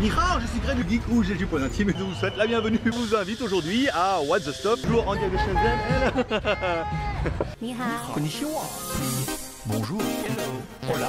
Nihao, je suis Greg le Geek ou j'ai du point intime et je vous souhaite la bienvenue. Je vous invite aujourd'hui à What the Stop, toujours en direct de Shenzhen. Bonjour. Hola.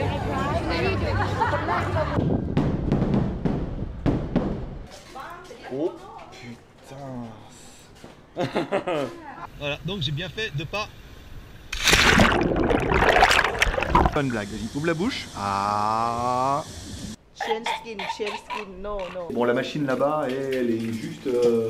voilà, donc j'ai bien fait de pas. Bonne blague, vas-y, ouvre la bouche. Ah. Chain skin, chain skin, no, no. Bon la machine là-bas elle est juste... euh,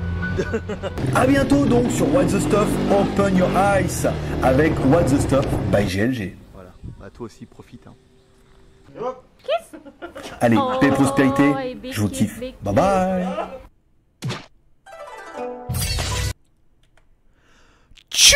A bientôt donc sur What the Stuff Open Your Eyes avec What the Stuff by GLG. Voilà, bah toi aussi profite. Hein. Allez, Oh, paix et prospérité, je vous kiffe. Bye bye. Tchou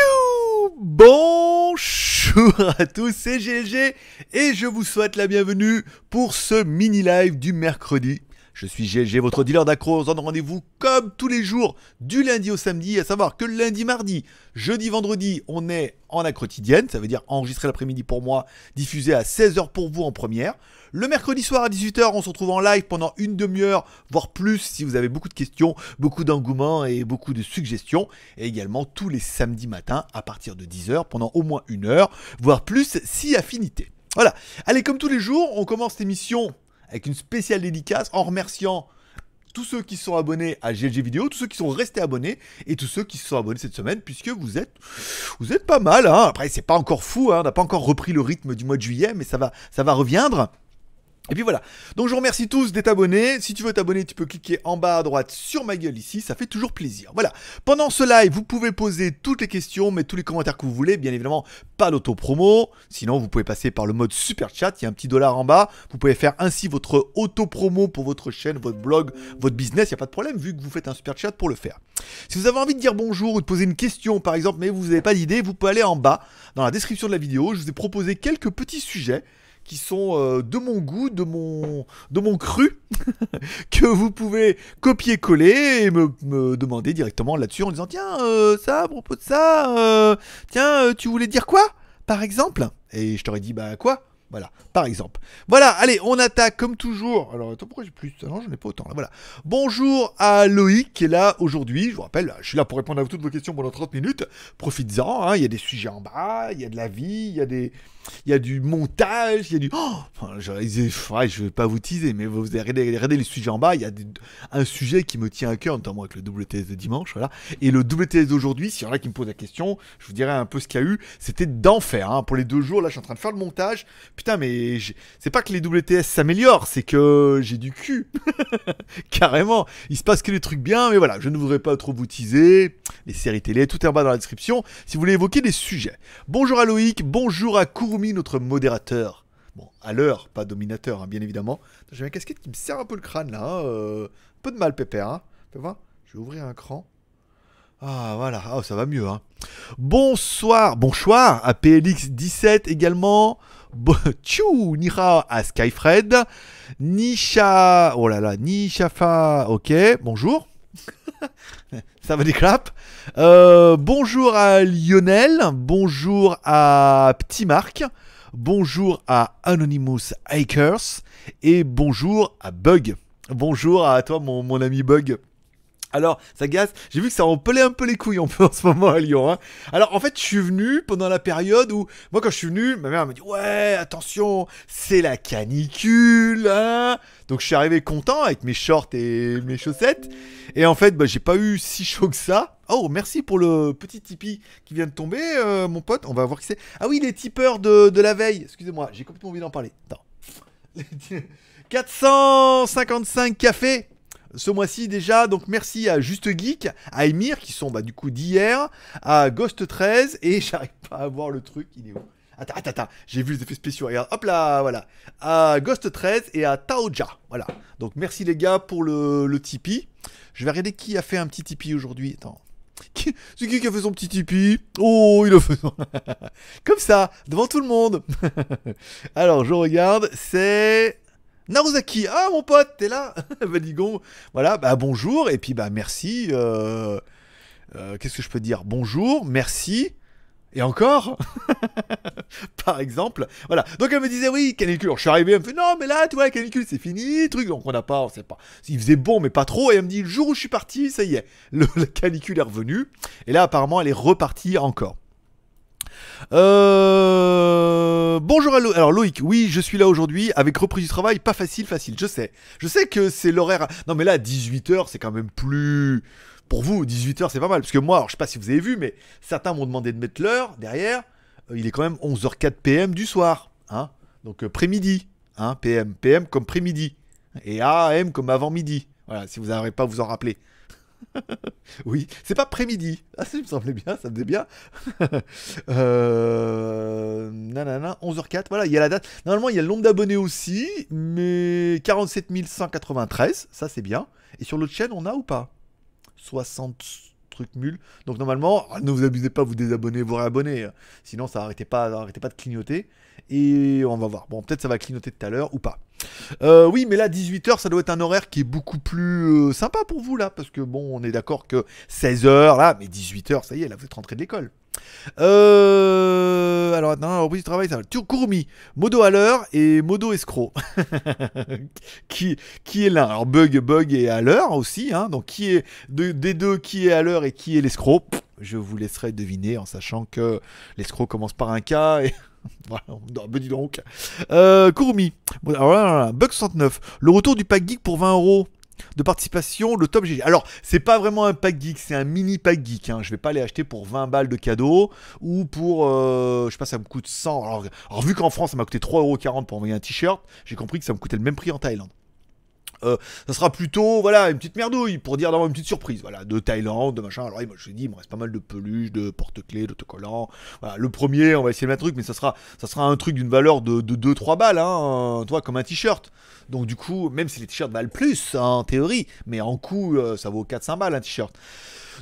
Bonjour à tous, c'est GLG et je vous souhaite la bienvenue pour ce mini live du mercredi. Je suis GLG, votre dealer d'accro. On donne rendez-vous comme tous les jours du lundi au samedi, à savoir que lundi, mardi, jeudi, vendredi, on est en accro quotidienne, ça veut dire enregistré l'après-midi pour moi, diffusé à 16h pour vous en première. Le mercredi soir à 18h, on se retrouve en live pendant une demi-heure, voire plus si vous avez beaucoup de questions, beaucoup d'engouement et beaucoup de suggestions. Et également tous les samedis matins à partir de 10h pendant au moins une heure, voire plus si affinité. Voilà. Allez, comme tous les jours, on commence l'émission avec une spéciale dédicace en remerciant tous ceux qui sont abonnés à GLG Vidéo, tous ceux qui sont restés abonnés et tous ceux qui se sont abonnés cette semaine, puisque vous êtes, vous êtes pas mal. Hein. Après, c'est pas encore fou, hein. on n'a pas encore repris le rythme du mois de juillet, mais ça va, ça va reviendre. Et puis voilà. Donc je vous remercie tous d'être abonnés. Si tu veux t'abonner, tu peux cliquer en bas à droite sur ma gueule ici, ça fait toujours plaisir. Voilà. Pendant ce live, vous pouvez poser toutes les questions, mettre tous les commentaires que vous voulez. Bien évidemment, pas d'auto-promo. Sinon, vous pouvez passer par le mode super chat. Il y a un petit dollar en bas. Vous pouvez faire ainsi votre auto-promo pour votre chaîne, votre blog, votre business. Il n'y a pas de problème vu que vous faites un super chat pour le faire. Si vous avez envie de dire bonjour ou de poser une question, par exemple, mais vous n'avez pas d'idée, vous pouvez aller en bas dans la description de la vidéo. Je vous ai proposé quelques petits sujets qui sont euh, de mon goût, de mon, de mon cru, que vous pouvez copier-coller et me, demander directement là-dessus en disant tiens, euh, ça, à propos de ça, euh, tiens, tu voulais dire quoi, par exemple? Et je t'aurais dit bah quoi? Voilà, par exemple. Voilà, allez, on attaque comme toujours. Alors, attends, pourquoi j'ai plus Non, j'en ai pas autant. Là, voilà. Bonjour à Loïc qui est là aujourd'hui. Je vous rappelle, je suis là pour répondre à toutes vos questions pendant 30 minutes. Profites-en. hein, Il y a des sujets en bas, il y a de la vie, il y a des, il y a du montage, il y a du. Oh je, vais pas vous teaser, mais vous regardez, regardez les sujets en bas. Il y a un sujet qui me tient à cœur, notamment avec le WTS de dimanche. Et le WTS d'aujourd'hui, s'il y en a qui me posent la question, je vous dirai un peu ce qu'il y a eu. C'était d'enfer. Hein. Pour les deux jours, là, je suis en train de faire le montage. Putain, mais c'est pas que les WTS s'améliorent, c'est que j'ai du cul. Carrément. Il se passe que des trucs bien, mais voilà, je ne voudrais pas trop vous teaser. Les séries télé, tout est en bas dans la description si vous voulez évoquer des sujets. Bonjour à Loïc, bonjour à Notre modérateur. Bon, à l'heure, pas dominateur, hein, bien évidemment. J'ai ma casquette qui me serre un peu le crâne là. hein, euh, un peu de mal, pépère. Hein. Fais voir. Je vais ouvrir un cran. Ah voilà, oh, ça va mieux. Hein. Bonsoir, bonsoir à PLX17 également. Bo- Tchou, Nira à Skyfred. Nisha, oh là là, Nishafa, ok, bonjour. ça va des claps. Euh, bonjour à Lionel, bonjour à Petit Marc, bonjour à Anonymous Akers et bonjour à Bug. Bonjour à toi mon, ami Bug. Alors, ça gaze. J'ai vu que ça en pelait un peu les couilles en ce moment à Lyon. hein. Alors, en fait, je suis venu pendant la période où, moi, quand je suis venu, ma mère m'a dit Ouais, attention, c'est la canicule. Hein Donc, je suis arrivé content avec mes shorts et mes chaussettes. Et en fait, bah, j'ai pas eu si chaud que ça. Oh, merci pour le petit Tipeee qui vient de tomber, euh, mon pote. On va voir qui c'est. Ah oui, les tipeurs de, de la veille. Excusez-moi, j'ai complètement oublié d'en parler. Attends. 455 cafés ce mois-ci déjà, donc merci à Juste Geek, à Emir qui sont bah, du coup d'hier, à Ghost 13 et j'arrive pas à voir le truc, il est où? Attends, attends, attends, j'ai vu les effets spéciaux, regarde, hop là, voilà, à Ghost 13 et à Taoja, voilà. Donc merci les gars pour le, le Tipeee. Je vais regarder qui a fait un petit Tipeee aujourd'hui, attends. C'est qui qui a fait son petit Tipeee? Oh, il a fait son... Comme ça, devant tout le monde. Alors, je regarde, c'est... Naruzaki, ah mon pote, t'es là. Valigon, voilà, bah bonjour, et puis bah merci, euh, euh, qu'est-ce que je peux dire? Bonjour, merci, et encore Par exemple, voilà, donc elle me disait oui, canicule, Alors, je suis arrivé, elle me fait non mais là, tu vois, la canicule c'est fini, truc, donc on n'a pas, on sait pas, il faisait bon mais pas trop, et elle me dit le jour où je suis parti, ça y est, le- la canicule est revenue, et là apparemment elle est repartie encore. Euh... Bonjour à Lo- Alors Loïc, oui, je suis là aujourd'hui avec reprise du travail, pas facile, facile, je sais. Je sais que c'est l'horaire... Non mais là, 18h, c'est quand même plus... Pour vous, 18h, c'est pas mal. Parce que moi, alors, je sais pas si vous avez vu, mais certains m'ont demandé de mettre l'heure derrière. Euh, il est quand même 11h04 PM du soir. Hein Donc euh, pré-midi. Hein PM. PM comme pré-midi. Et AM comme avant-midi. Voilà, si vous n'arrivez pas à vous en rappeler. oui, c'est pas pré-midi. Ah, ça me semblait bien, ça me faisait bien. euh... Nanana, 11h04, voilà, il y a la date. Normalement, il y a le nombre d'abonnés aussi, mais 47 193, ça c'est bien. Et sur l'autre chaîne, on a ou pas? 60 trucs nuls. Donc normalement, ne vous abusez pas, vous désabonnez, vous réabonnez. Sinon, ça arrêtez pas, arrêtez pas de clignoter. Et on va voir. Bon, peut-être ça va clignoter tout à l'heure ou pas. Euh, oui, mais là, 18h, ça doit être un horaire qui est beaucoup plus euh, sympa pour vous, là. Parce que bon, on est d'accord que 16h, là, mais 18h, ça y est, là, vous êtes rentré de l'école. Euh, alors, attends, alors, oui, travail, ça va. Kurumi, modo à l'heure et modo escroc. qui, est l'un? Alors, bug, bug est à l'heure aussi. Hein, donc, qui est de- des deux, qui est à l'heure et qui est l'escroc? Je vous laisserai deviner en sachant que l'escroc commence par un K et. voilà, non, mais dis donc. Euh, Kurumi, Bon, alors là, là, là, Bug 69, le retour du pack geek pour 20 euros de participation, le top GG. Alors, c'est pas vraiment un pack geek, c'est un mini pack geek. Hein. Je vais pas les acheter pour 20 balles de cadeau ou pour, euh, je sais pas, ça me coûte 100. Alors, alors, vu qu'en France, ça m'a coûté 3,40€ pour envoyer un t-shirt, j'ai compris que ça me coûtait le même prix en Thaïlande. Euh, ça sera plutôt voilà une petite merdouille pour dire d'avoir une petite surprise. Voilà de Thaïlande de machin. Alors moi je dis il me reste pas mal de peluches de porte-clés d'autocollants. Voilà le premier on va essayer mettre un truc mais ça sera ça sera un truc d'une valeur de, de 2-3 balles hein, comme un t-shirt. Donc du coup même si les t-shirts valent plus hein, en théorie mais en coût euh, ça vaut 4-5 balles un t-shirt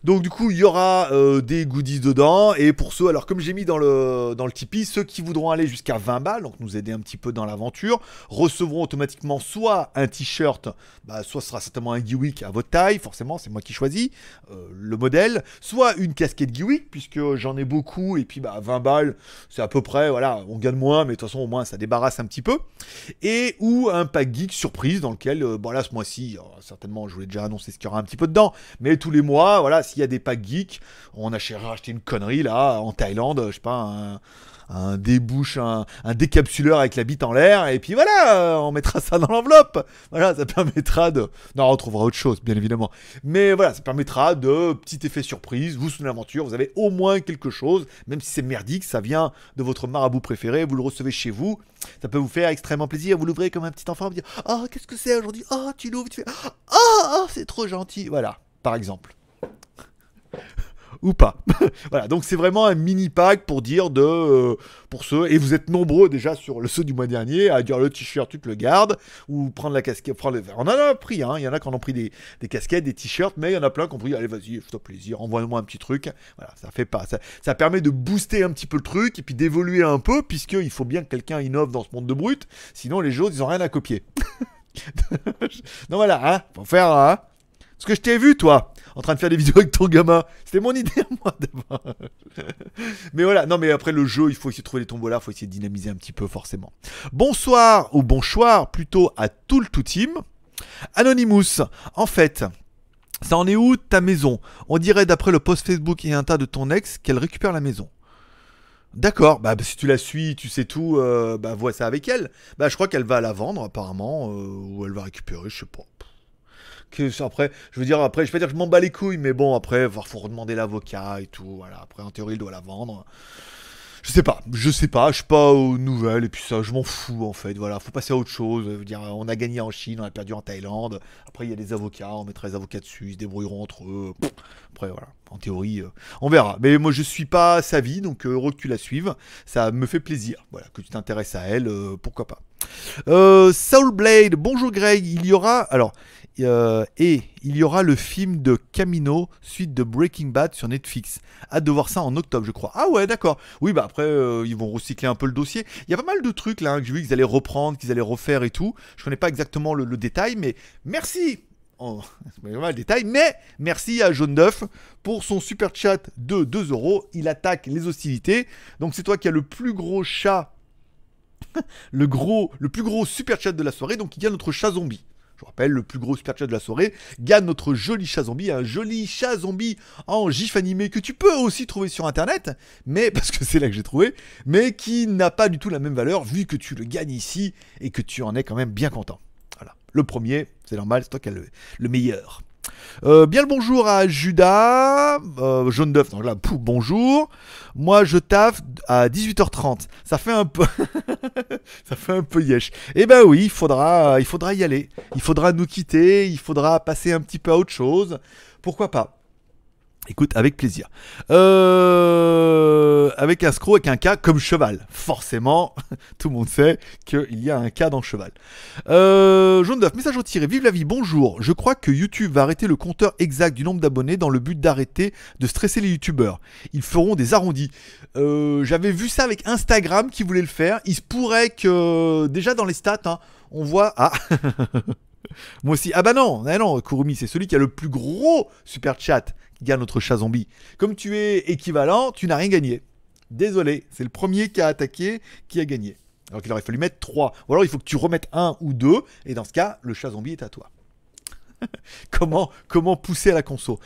donc du coup, il y aura euh, des goodies dedans. Et pour ceux, alors comme j'ai mis dans le, dans le Tipeee, ceux qui voudront aller jusqu'à 20 balles, donc nous aider un petit peu dans l'aventure, recevront automatiquement soit un t-shirt, bah, soit ce sera certainement un Geewick à votre taille, forcément, c'est moi qui choisis euh, le modèle, soit une casquette Geewick, puisque j'en ai beaucoup, et puis bah, 20 balles, c'est à peu près, voilà, on gagne moins, mais de toute façon, au moins, ça débarrasse un petit peu. Et ou un pack geek surprise dans lequel, euh, bon là, ce mois-ci, euh, certainement, je vous l'ai déjà annoncé ce qu'il y aura un petit peu dedans, mais tous les mois, voilà, s'il y a des packs geeks, on a acheté une connerie là en Thaïlande, je sais pas, un, débouche, un, un décapsuleur avec la bite en l'air, et puis voilà, euh, on mettra ça dans l'enveloppe. Voilà, ça permettra de. Non, on trouvera autre chose, bien évidemment. Mais voilà, ça permettra de petit effet surprise. Vous, sous l'aventure, vous avez au moins quelque chose, même si c'est merdique, ça vient de votre marabout préféré, vous le recevez chez vous. Ça peut vous faire extrêmement plaisir. Vous l'ouvrez comme un petit enfant, vous dire Oh, qu'est-ce que c'est aujourd'hui? Oh, tu l'ouvres, tu fais Oh, oh, c'est trop gentil. Voilà, par exemple ou pas. voilà, donc c'est vraiment un mini pack pour dire de euh, pour ceux et vous êtes nombreux déjà sur le saut du mois dernier à dire le t-shirt tu te le gardes ou prendre la casquette prendre on en a pris hein, il y en a qui en ont pris des, casquettes, des t-shirts mais il y en a plein qui ont pris allez vas-y, fais-toi plaisir, envoie-moi un petit truc. Voilà, ça fait pas ça, ça permet de booster un petit peu le truc et puis d'évoluer un peu puisque il faut bien que quelqu'un innove dans ce monde de brut, sinon les autres ils ont rien à copier. donc voilà, hein, faut faire hein. Parce que je t'ai vu, toi, en train de faire des vidéos avec ton gamin. C'était mon idée moi d'abord. mais voilà, non, mais après le jeu, il faut essayer de trouver les tombolas, il faut essayer de dynamiser un petit peu, forcément. Bonsoir, ou bonsoir plutôt à tout le tout team. Anonymous, en fait, Ça en est où ta maison? On dirait d'après le post Facebook et un tas de ton ex qu'elle récupère la maison. D'accord, bah si tu la suis, tu sais tout, euh, bah vois ça avec elle. Bah je crois qu'elle va la vendre apparemment, euh, ou elle va récupérer, je sais pas. Après, je veux dire, après, je vais pas dire que je m'en bats les couilles, mais bon, après, il faut redemander l'avocat et tout, voilà. Après, en théorie, il doit la vendre. Je sais pas, je sais pas, je suis pas aux nouvelles, et puis ça, je m'en fous en fait, voilà, faut passer à autre chose, je veux dire, on a gagné en Chine, on a perdu en Thaïlande, après il y a des avocats, on mettra les avocats dessus, ils se débrouilleront entre eux, après voilà, en théorie, euh, on verra, mais moi je suis pas sa vie, donc euh, heureux que tu la suives, ça me fait plaisir, voilà, que tu t'intéresses à elle, euh, pourquoi pas. Euh, Soulblade, bonjour Greg, il y aura, alors, euh, et il y aura le film de Camino, suite de Breaking Bad sur Netflix. Hâte de voir ça en octobre, je crois. Ah ouais, d'accord. Oui, bah après, euh, ils vont recycler un peu le dossier. Il y a pas mal de trucs là hein, que j'ai vu qu'ils allaient reprendre, qu'ils allaient refaire et tout. Je connais pas exactement le, détail, mais merci. Oh, pas le détail, mais merci à Jaune d'œuf pour son super chat de 2 euros. Il attaque les hostilités. Donc c'est toi qui as le plus gros chat, le gros, le plus gros super chat de la soirée. Donc il y a notre chat zombie. Je vous rappelle, le plus gros super chat de la soirée gagne notre joli chat zombie, un joli chat zombie en gif animé que tu peux aussi trouver sur internet, mais parce que c'est là que j'ai trouvé, mais qui n'a pas du tout la même valeur vu que tu le gagnes ici et que tu en es quand même bien content. Voilà. Le premier, c'est normal, c'est toi qui as le, le meilleur. Euh, bien le bonjour à Judas, euh, jaune d'œuf, donc là, bonjour. Moi, je taffe à 18h30. Ça fait un peu, ça fait un peu yesh. Eh ben oui, il faudra, il faudra y aller. Il faudra nous quitter. Il faudra passer un petit peu à autre chose. Pourquoi pas? Écoute, avec plaisir. Euh, avec un scroll, avec un K comme cheval. Forcément, tout le monde sait qu'il y a un K dans cheval. Euh, jaune d'œuf, message retiré. Vive la vie, bonjour. Je crois que YouTube va arrêter le compteur exact du nombre d'abonnés dans le but d'arrêter de stresser les YouTubeurs. Ils feront des arrondis. Euh, J'avais vu ça avec Instagram qui voulait le faire. Il se pourrait que, déjà dans les stats, hein, on voit. Ah Moi aussi. Ah bah non, ah non, Kurumi, c'est celui qui a le plus gros super chat gagne notre chat zombie. Comme tu es équivalent, tu n'as rien gagné. Désolé, c'est le premier qui a attaqué qui a gagné. Alors qu'il aurait fallu mettre 3. Ou alors il faut que tu remettes un ou deux, et dans ce cas, le chat zombie est à toi. comment, comment pousser à la conso?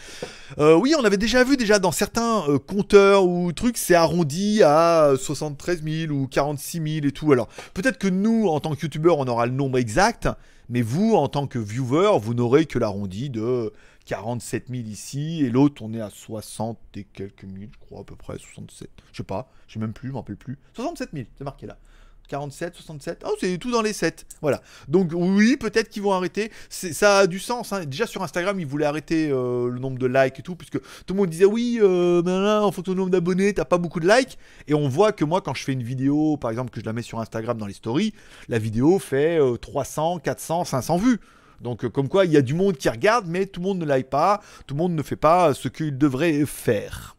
Euh, Oui, on avait déjà vu déjà dans certains euh, compteurs ou trucs, c'est arrondi à 73 000 ou 46 000 et tout. Alors peut-être que nous, en tant que youtubeur, on aura le nombre exact, mais vous, en tant que viewer, vous n'aurez que l'arrondi de 47 000 ici, et l'autre, on est à 60 et quelques mille, je crois, à peu près, 67. Je sais pas, je sais même plus, je m'en rappelle plus. 67 000, c'est marqué là. 47, 67, oh c'est tout dans les 7, voilà. Donc oui, peut-être qu'ils vont arrêter, ça a du sens, hein. déjà sur Instagram, ils voulaient arrêter euh, le nombre de likes et tout, puisque tout le monde disait oui, euh, ben là, en fonction du nombre d'abonnés, t'as pas beaucoup de likes, et on voit que moi, quand je fais une vidéo, par exemple, que je la mets sur Instagram dans les stories, la vidéo fait euh, 300, 400, 500 vues. Donc euh, comme quoi, il y a du monde qui regarde, mais tout le monde ne like pas, tout le monde ne fait pas ce qu'il devrait faire.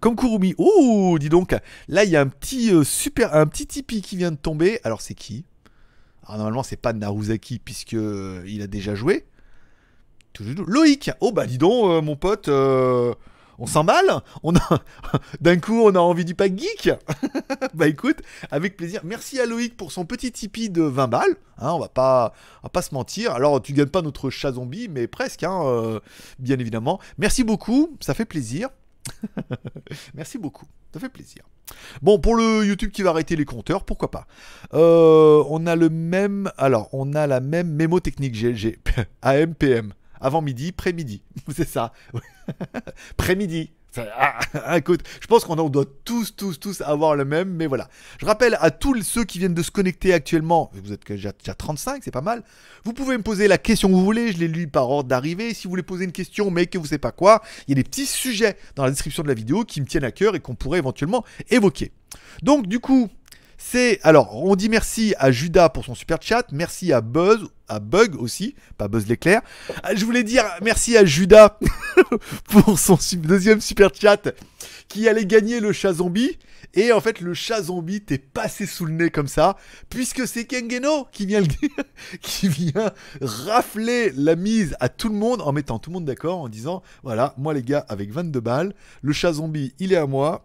Comme Kurumi. Oh, dis donc, là il y a un petit euh, super, un petit Tipeee qui vient de tomber. Alors c'est qui? Alors normalement c'est pas Naruzaki puisque euh, il a déjà joué. Loïc. Oh bah dis donc, mon pote. On s'emballe On a d'un coup on a envie du pack geek. bah écoute, avec plaisir. Merci à Loïc pour son petit Tipeee de 20 balles. Hein, on va pas, on va pas se mentir. Alors tu gagnes pas notre chat zombie, mais presque, hein, euh, bien évidemment. Merci beaucoup, ça fait plaisir. Merci beaucoup, ça fait plaisir. Bon, pour le YouTube qui va arrêter les compteurs, pourquoi pas. Euh, on a le même, alors on a la même mémo technique GLG, AM, PM, avant midi, pré-midi, c'est ça. Pré-midi. Ah, ah, écoute, je pense qu'on doit tous, tous, tous avoir le même, mais voilà. Je rappelle à tous ceux qui viennent de se connecter actuellement, vous êtes déjà, déjà 35, c'est pas mal. Vous pouvez me poser la question que vous voulez, je l'ai lu par ordre d'arrivée. Si vous voulez poser une question, mais que vous savez pas quoi, il y a des petits sujets dans la description de la vidéo qui me tiennent à cœur et qu'on pourrait éventuellement évoquer. Donc, du coup, c'est. Alors, on dit merci à Judas pour son super chat, merci à Buzz, à Bug aussi, pas Buzz l'éclair. Ah, Je voulais dire merci à Judas pour son deuxième super chat qui allait gagner le chat zombie. Et en fait, le chat zombie t'est passé sous le nez comme ça, puisque c'est Kengeno qui vient, le... qui vient rafler la mise à tout le monde en mettant tout le monde d'accord en disant voilà, moi les gars, avec 22 balles, le chat zombie il est à moi.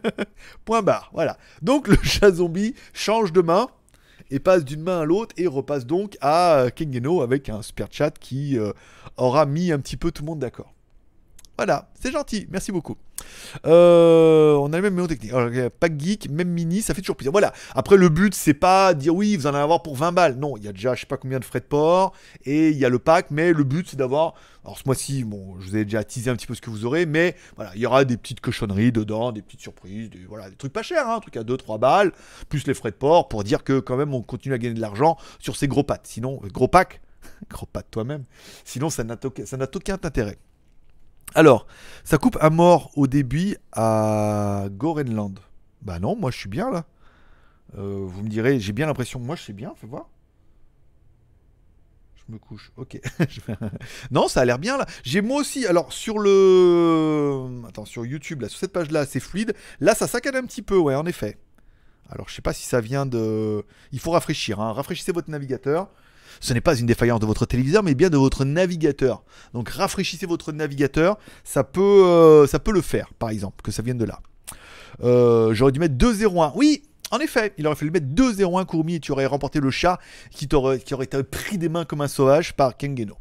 Point barre, voilà. Donc le chat zombie change de main. Et passe d'une main à l'autre et repasse donc à Kengeno avec un super chat qui euh, aura mis un petit peu tout le monde d'accord. Voilà, c'est gentil, merci beaucoup. Euh, on a le même mémo technique. Euh, Pack geek, même mini, ça fait toujours plaisir. Voilà. Après, le but, c'est pas dire oui, vous en allez avoir pour 20 balles. Non, il y a déjà je sais pas combien de frais de port et il y a le pack, mais le but, c'est d'avoir. Alors, ce mois-ci, bon, je vous ai déjà teasé un petit peu ce que vous aurez, mais voilà, il y aura des petites cochonneries dedans, des petites surprises, des, voilà, des trucs pas chers, hein, un truc à 2-3 balles, plus les frais de port pour dire que quand même, on continue à gagner de l'argent sur ces gros pattes. Sinon, euh, gros pack, gros pattes toi-même. Sinon, ça n'a aucun intérêt. Alors, ça coupe à mort au début à Gorenland. Bah non, moi je suis bien là. Euh, vous me direz, j'ai bien l'impression. Moi je sais bien, fais voir. Je me couche, ok. Non, ça a l'air bien là. J'ai moi aussi, alors sur le. Attends, sur YouTube, là, sur cette page là, c'est fluide. Là, ça saccade un petit peu, ouais, en effet. Alors, je sais pas si ça vient de. Il faut rafraîchir, hein. rafraîchissez votre navigateur. Ce n'est pas une défaillance de votre téléviseur, mais bien de votre navigateur. Donc rafraîchissez votre navigateur, ça peut, euh, ça peut le faire, par exemple, que ça vienne de là. Euh, J'aurais dû mettre 2-0-1. Oui, en effet, il aurait fallu mettre 2-0-1 Kurumi et tu aurais remporté le chat qui, t'aurait- qui aurait été pris des mains comme un sauvage par Kengeno.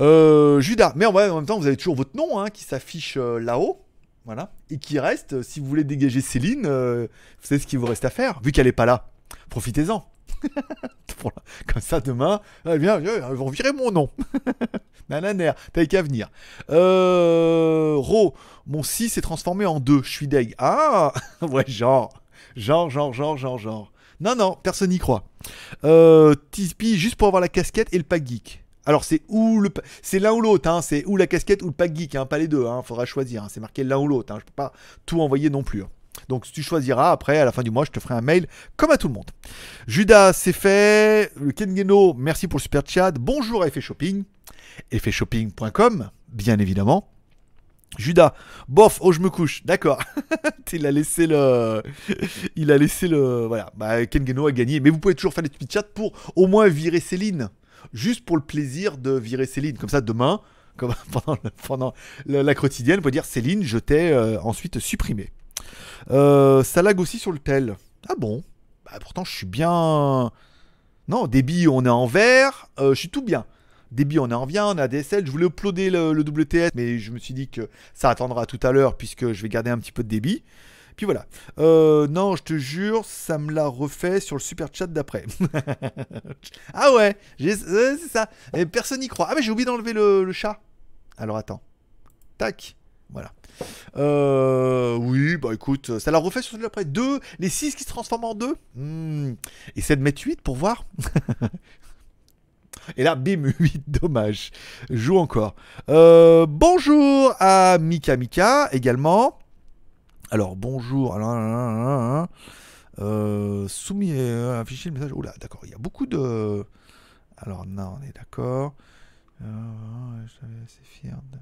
Euh, Judas, mais en, même temps, vous avez toujours votre nom hein, qui s'affiche euh, là-haut. Voilà. Et qui reste, si vous voulez dégager Céline, euh, vous savez ce qu'il vous reste à faire, vu qu'elle n'est pas là. Profitez-en. Comme ça, demain, eh bien, ils vont virer mon nom. Nananer, t'avais qu'à venir. Euh, mon 6 s'est transformé en 2. Je suis deg. Ah Ouais, genre. Genre, genre, genre, genre, genre. Non, non, personne n'y croit. Euh, juste pour avoir la casquette et le pack geek. Alors, c'est ou le, c'est l'un ou l'autre, hein. c'est ou la casquette ou le pack geek, hein. pas les deux, hein. faudra choisir. hein. C'est marqué l'un ou l'autre, hein. je peux pas tout envoyer non plus. Donc, tu choisiras après, à la fin du mois, je te ferai un mail comme à tout le monde. Judas, c'est fait. Le Kengeno, merci pour le super chat. Bonjour à Effet Shopping. Effetshopping.com, bien évidemment. Judas, bof, oh je me couche, d'accord. il a laissé le, il a laissé le, voilà. Bah, Kengeno a gagné, mais vous pouvez toujours faire des petits chats pour au moins virer Céline, juste pour le plaisir de virer Céline. Comme ça, demain, comme pendant, la quotidienne, vous pouvez dire Céline, je t'ai euh, ensuite supprimé. Euh, ça lag aussi sur le tel. Ah bon? Bah pourtant je suis bien. Non, débit on est en vert, euh, je suis tout bien. Débit on est en bien, on a DSL. Je voulais uploader le, le WTS, mais je me suis dit que ça attendra tout à l'heure puisque je vais garder un petit peu de débit. Puis voilà. Euh, non, je te jure, ça me l'a refait sur le super chat d'après. ah ouais, euh, c'est ça. Et personne n'y croit. Ah mais j'ai oublié d'enlever le, le chat. Alors attends. Tac. Voilà. Euh, oui, bah écoute, ça l'a refait sur celui d'après. Deux, les 6 qui se transforment en 2. Essaie de mettre 8 pour voir. Et là, bim, 8, dommage. Joue encore. Euh, bonjour à Mika Mika également. Alors, bonjour. Euh, soumis, euh, afficher le message. Oula, d'accord, il y a beaucoup de. Alors, non, on est d'accord. Euh, je suis assez fier de-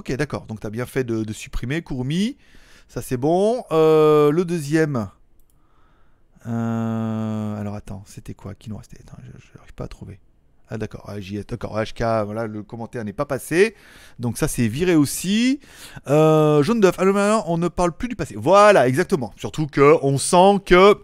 Ok, d'accord. Donc, tu as bien fait de, supprimer Kurumi. Ça, c'est bon. Euh, le deuxième. Euh, alors, attends, c'était quoi Qui nous restait? Je n'arrive pas à trouver. Ah, d'accord. Ah, ai- D'accord. HK, voilà, le commentaire n'est pas passé. Donc, ça, c'est viré aussi. Euh, jaune d'œuf. Alors, maintenant, on ne parle plus du passé. Voilà, exactement. Surtout que on sent que.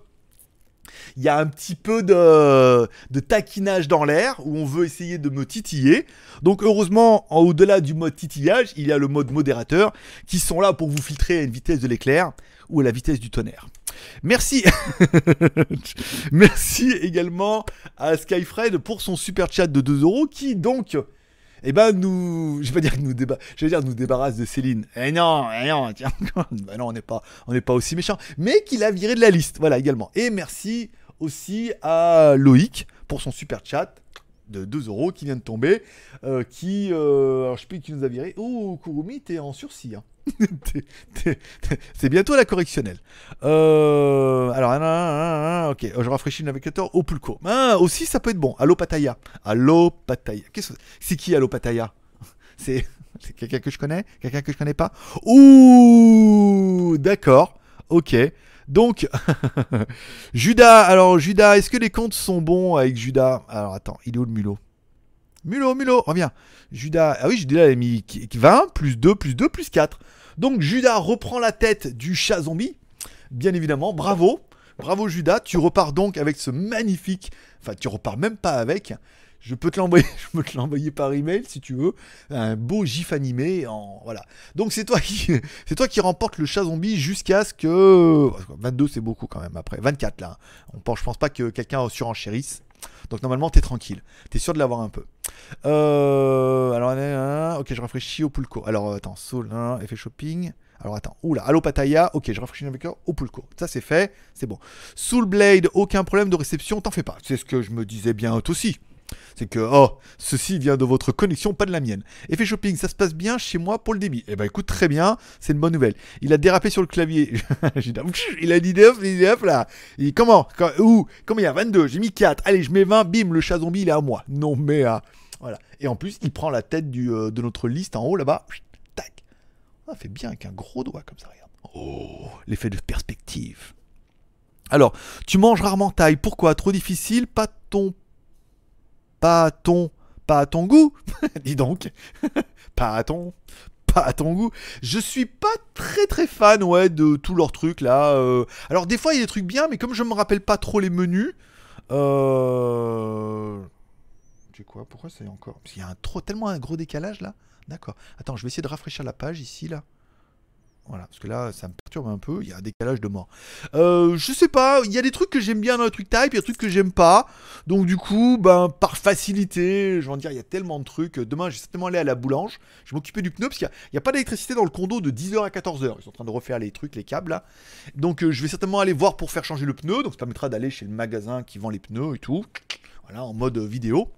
Il y a un petit peu de, de taquinage dans l'air où on veut essayer de me titiller. Donc heureusement, en au-delà du mode titillage, il y a le mode modérateur qui sont là pour vous filtrer à une vitesse de l'éclair ou à la vitesse du tonnerre. Merci. Merci également à Skyfred pour son super chat de 2 euros qui donc eh ben nous je vais pas dire nous je vais dire nous débarrasse de Céline. Eh non, eh non, tiens. bah non, on n'est pas on n'est pas aussi méchant, mais qu'il a viré de la liste. Voilà également. Et merci aussi à Loïc pour son super chat de 2 euros qui vient de tomber, euh, qui, euh, alors je sais plus qui nous a viré. Oh, Kurumi, t'es en sursis. hein. C'est bientôt la correctionnelle. Euh, alors, ah, ah, ah, ok, je rafraîchis le navigateur au pulco. Aussi, ça peut être bon. Allo Pataya. Allo Pataya. C'est? Qui Allo Pataya C'est c'est quelqu'un que je connais? Quelqu'un que je connais pas? Ouh, d'accord. Ok. Donc, Judas, alors Judas, est-ce que les comptes sont bons avec Judas? Alors attends, il est où le mulot? Mulot, mulot, reviens. Judas, ah oui, Judas a mis 20, plus 2, plus 2, plus 4. Donc Judas reprend la tête du chat zombie. Bien évidemment, bravo. Bravo Judas, tu repars donc avec ce magnifique. Enfin, tu repars même pas avec. Je peux te l'envoyer, je peux te l'envoyer par email si tu veux. Un beau gif animé en voilà. Donc c'est toi qui, c'est toi qui remporte le chat zombie jusqu'à ce que 22 c'est beaucoup quand même après 24 là. On pense, je pense pas que quelqu'un surenchérisse. Donc normalement t'es tranquille, t'es sûr de l'avoir un peu. Euh, alors euh, ok je réfléchis au pulco. Alors attends Soul, effet shopping. Alors attends, oula, Allo Pataya, ok, je réfléchis avec au pulco. Ça c'est fait, c'est bon. Soul Blade, aucun problème de réception, t'en fais pas. C'est ce que je me disais bien aussi. C'est que, oh, ceci vient de votre connexion, pas de la mienne. Effet shopping, ça se passe bien chez moi pour le débit. Eh ben écoute, très bien, c'est une bonne nouvelle. Il a dérapé sur le clavier. Dit, il a dit 9, il dit 9 là. Il dit, comment? Quand- Où? Comment il y a? 22 J'ai mis 4. Allez, je mets 20, bim, le chat zombie, il est à moi. Non, mais, ah, voilà. Et en plus, il prend la tête euh, de notre liste en haut là-bas. Tac. Ah, fait bien avec un gros doigt comme ça, regarde. Oh, l'effet de perspective. Alors, tu manges rarement taille. Pourquoi? Trop difficile? Pas ton. Pas à ton. Pas à ton goût Dis donc. pas à ton. Pas à ton goût. Je suis pas très très fan, ouais, de tous leurs trucs là. euh. Alors, des fois, il y a des trucs bien, mais comme je me rappelle pas trop les menus. Euh. Sais quoi? Pourquoi c'est encore? Parce qu'il y a un trop, tellement un gros décalage là. D'accord. Attends, je vais essayer de rafraîchir la page ici là. Voilà, parce que là, ça me perturbe un peu. Il y a un décalage de mort. Euh, je sais pas. Il y a des trucs que j'aime bien dans le truc type, il y a des trucs que j'aime pas. Donc du coup, ben par facilité, je vais en dire, il y a tellement de trucs. Demain, j'ai certainement aller à la boulange. Je vais m'occuper du pneu parce qu'il n'y a, pas d'électricité dans le condo de 10h à 14h. Ils sont en train de refaire les trucs, les câbles là. Donc euh, je vais certainement aller voir pour faire changer le pneu. Donc ça permettra d'aller chez le magasin qui vend les pneus et tout. Voilà, en mode vidéo.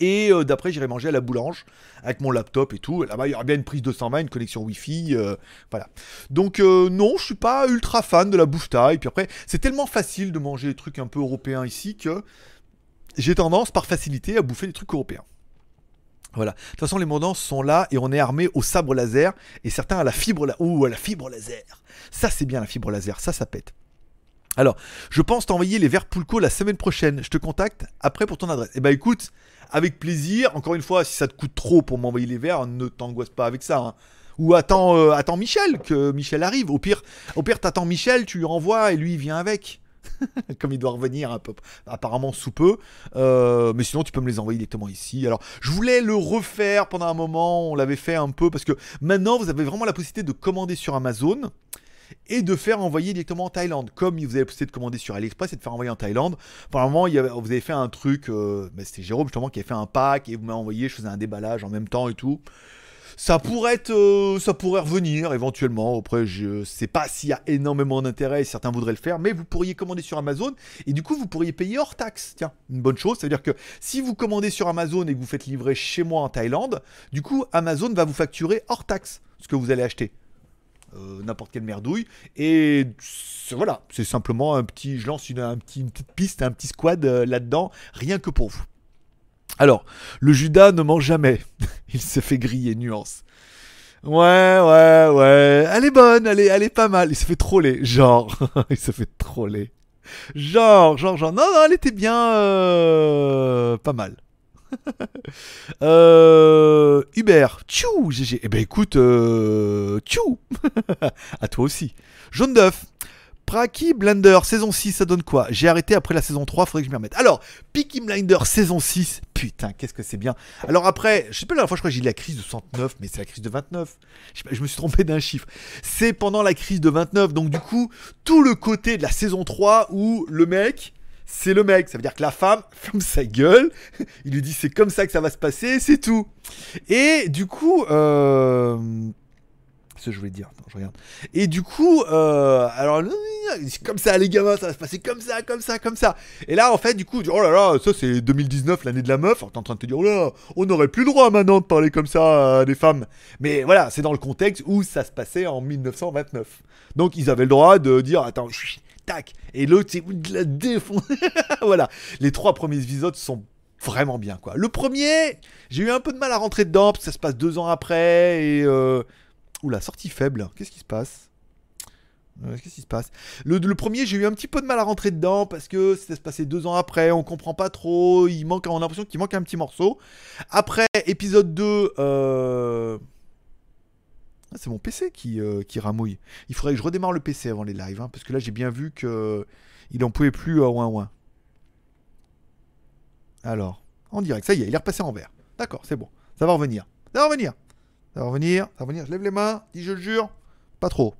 Et euh, d'après, j'irai manger à la boulange avec mon laptop et tout. Là-bas, il y aura bien une prise de 120, une connexion Wi-Fi. euh, voilà. Donc, euh, non, je suis pas ultra fan de la bouffe taille. Puis après, c'est tellement facile de manger des trucs un peu européens ici que j'ai tendance, par facilité, à bouffer des trucs européens. Voilà. De toute façon, les mondances sont là et on est armé au sabre laser et certains à la fibre, la... Ouh, à la fibre laser. Ça, c'est bien la fibre laser. Ça, ça pète. Alors, je pense t'envoyer les verres Poulco la semaine prochaine. Je te contacte après pour ton adresse. Eh ben, écoute, avec plaisir. Encore une fois, si ça te coûte trop pour m'envoyer les verres, ne t'angoisse pas avec ça. hein. Ou attends, euh, attends Michel, que Michel arrive. Au pire, au pire, t'attends Michel, tu lui renvoies et lui il vient avec. Comme il doit revenir apparemment sous peu. Euh, mais sinon, tu peux me les envoyer directement ici. Alors, je voulais le refaire pendant un moment. On l'avait fait un peu parce que maintenant, vous avez vraiment la possibilité de commander sur Amazon et de faire envoyer directement en Thaïlande. Comme vous avez la possibilité de commander sur AliExpress et de faire envoyer en Thaïlande. Pendant un moment, il y avait- vous avez fait un truc, euh, c'était Jérôme justement qui avait fait un pack et vous m'avez envoyé, je faisais un déballage en même temps et tout. Ça pourrait être, euh, ça pourrait revenir éventuellement. Après, je sais pas s'il y a énormément d'intérêt, certains voudraient le faire, mais vous pourriez commander sur Amazon et du coup, vous pourriez payer hors taxe. Tiens, une bonne chose, c'est-à-dire que si vous commandez sur Amazon et que vous faites livrer chez moi en Thaïlande, du coup, Amazon va vous facturer hors taxe ce que vous allez acheter euh, n'importe quelle merdouille. Et voilà, c'est simplement un petit, je lance une, un petit, une petite piste, un petit squad euh, là-dedans, rien que pour vous. Alors, le Judas ne ment jamais. Il se fait griller, nuance. Ouais, ouais, ouais. Elle est bonne, elle est, elle est pas mal. Il se fait troller, genre. Il se fait troller. Genre, genre, genre. Non, non, elle était bien. euh, pas mal. euh, Hubert, tchou, GG. Eh ben écoute, euh, tchou. à toi aussi. Jaune d'œuf. Praki Blender, saison 6, ça donne quoi? J'ai arrêté après la saison 3, faudrait que je m'y remette. Alors, Peaky Blinder, saison 6, putain, qu'est-ce que c'est bien. Alors après, je sais pas la dernière fois, je crois que j'ai dit la crise de 69, mais c'est la crise de 29. Je, je me suis trompé d'un chiffre. C'est pendant la crise de 29, donc du coup, tout le côté de la saison 3 où le mec, c'est le mec. Ça veut dire que la femme ferme sa gueule, il lui dit c'est comme ça que ça va se passer, c'est tout. Et du coup, euh... ce que je voulais dire, attends, je regarde. Et du coup, euh, alors, comme ça, les gamins, ça va se passer comme ça, comme ça, comme ça. Et là, en fait, du coup, oh là là, ça c'est 2019, l'année de la meuf. Alors, t'es en train de te dire, oh là, on n'aurait plus le droit maintenant de parler comme ça à des femmes. Mais voilà, c'est dans le contexte où ça se passait en 1929. Donc, ils avaient le droit de dire, attends, chut, tac. Et l'autre, c'est de la défonce. voilà. Les trois premiers épisodes sont vraiment bien, quoi. Le premier, j'ai eu un peu de mal à rentrer dedans, parce que ça se passe deux ans après, et. Euh... Oula, sortie faible. Qu'est-ce qui se passe? Euh, Qu'est-ce qui se passe? Le, premier, j'ai eu un petit peu de mal à rentrer dedans parce que ça se passait deux ans après, on comprend pas trop, il manque, on a l'impression qu'il manque un petit morceau. Après, épisode 2, euh... C'est mon PC qui, euh, qui ramouille. Il faudrait que je redémarre le PC avant les lives, hein, parce que là j'ai bien vu que il pouvait plus à ouin ouin. Alors, en direct, ça y est, il est repassé en vert. D'accord, c'est bon. Ça va revenir. Ça va revenir. Ça va revenir, ça va revenir. Je lève les mains, dis je le jure. Pas trop.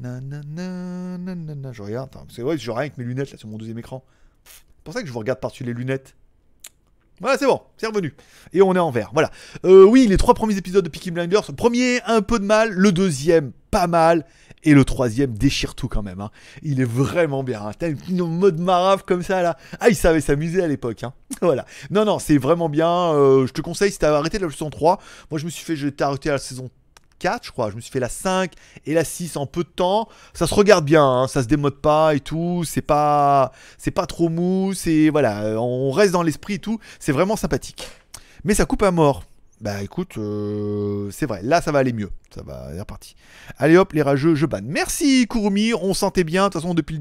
Nanana, nanana. Je regarde. C'est vrai, je regarde avec mes lunettes là sur mon deuxième écran. C'est pour ça que je vous regarde par-dessus les lunettes. Voilà, c'est bon, c'est revenu. Et on est en vert. Voilà. Euh, oui, les trois premiers épisodes de Peaky Blinders. Premier, un peu de mal. Le deuxième, pas mal. Et le troisième déchire tout quand même. hein. Il est vraiment bien. Hein. T'as une mode marave comme ça là. Ah, il savait s'amuser à l'époque. hein. voilà. Non, non, c'est vraiment bien. Euh, je te conseille si t'as arrêté la saison 3. Moi, je me suis fait, j'étais arrêté à la saison 4, je crois. Je me suis fait la 5 et la 6 en peu de temps. Ça se regarde bien, hein, ça se démode pas et tout. C'est pas, c'est pas trop mou. C'est voilà, on reste dans l'esprit et tout. C'est vraiment sympathique. Mais ça coupe à mort. Bah écoute, euh, c'est vrai. Là, ça va aller mieux. Ça va, c'est reparti. Allez hop, les rageux, je banne. Merci Kurumi. On sentait bien, de toute façon, depuis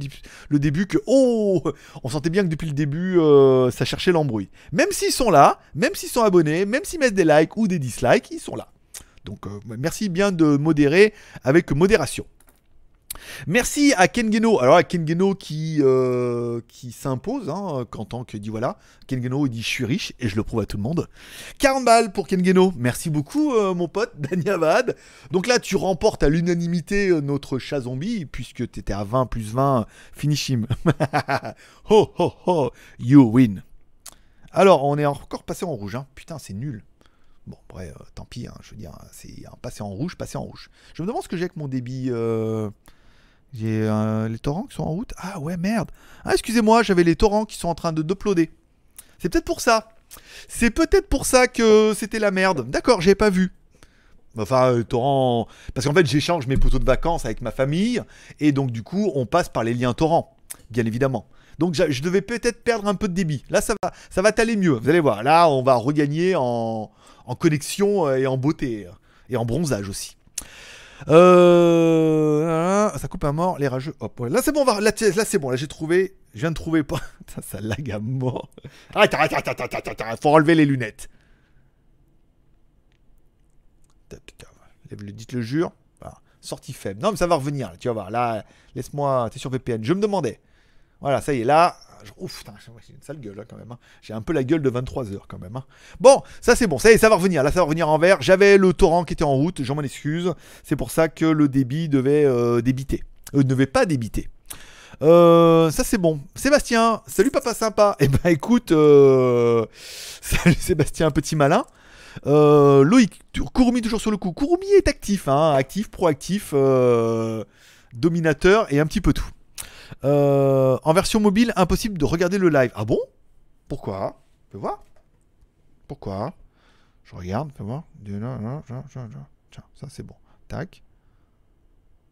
le début que oh, on sentait bien que depuis le début, euh, ça cherchait l'embrouille. Même s'ils sont là, même s'ils sont abonnés, même s'ils mettent des likes ou des dislikes, ils sont là. Donc euh, merci bien de modérer avec modération. Merci à Kengeno. Alors à Kengeno qui, euh, qui s'impose hein, qu'en tant que dit voilà. Kengeno il dit je suis riche et je le prouve à tout le monde. 40 balles pour Kengeno. Merci beaucoup euh, mon pote Danyavad. Donc là tu remportes à l'unanimité notre chat zombie puisque tu étais à 20 plus 20 finish him. ho ho ho you win. Alors on est encore passé en rouge. hein. Putain c'est nul. Bon, après, euh, tant pis, hein, je veux dire, c'est un passé en rouge, passé en rouge. Je me demande ce que j'ai avec mon débit. euh, J'ai euh, les torrents qui sont en route. Ah ouais, merde. Ah, excusez-moi, j'avais les torrents qui sont en train de d'uploader. C'est peut-être pour ça. C'est peut-être pour ça que c'était la merde. D'accord, j'avais pas vu. Enfin, torrent. Parce qu'en fait, j'échange mes poteaux de vacances avec ma famille. Et donc, du coup, on passe par les liens torrents. Bien évidemment. Donc, je devais peut-être perdre un peu de débit. Là, ça va, ça va t'aller mieux. Vous allez voir. Là, on va regagner en, en connexion euh, et en beauté. euh, Et en bronzage aussi. Euh, ça coupe à mort, les rageux. Hop, ouais. Là c'est bon, on va- là, là, c'est bon, là j'ai trouvé. Je viens de trouver. Ça, ça lag à mort. Arrête, arrête, arrête, arrête, arrête, arrête, faut enlever les lunettes. Dites le jure. Voilà. Sortie faible. Non, mais ça va revenir, là, tu vas voir. Là, laisse-moi. T'es sur VPN. Je me demandais. Voilà, ça y est, là. Ouf, putain, j'ai une sale gueule là quand même. hein. J'ai un peu la gueule de 23 heures quand même. hein. Bon, ça c'est bon, ça va revenir. Là, ça va revenir en vert. J'avais le torrent qui était en route, je m'en excuse. C'est pour ça que le débit devait euh, débiter. Euh, ne devait pas débiter. Euh, ça c'est bon. Sébastien, salut papa sympa. Eh ben écoute, euh, salut Sébastien, petit malin. Euh, Loïc, Kurumi toujours sur le coup. Kurumi est actif, hein, actif, proactif, dominateur et un petit peu tout. Euh, en version mobile, impossible de regarder le live. Ah bon? Pourquoi? Fais voir. Pourquoi? Je regarde, fais voir. Tiens, ça c'est bon. Tac.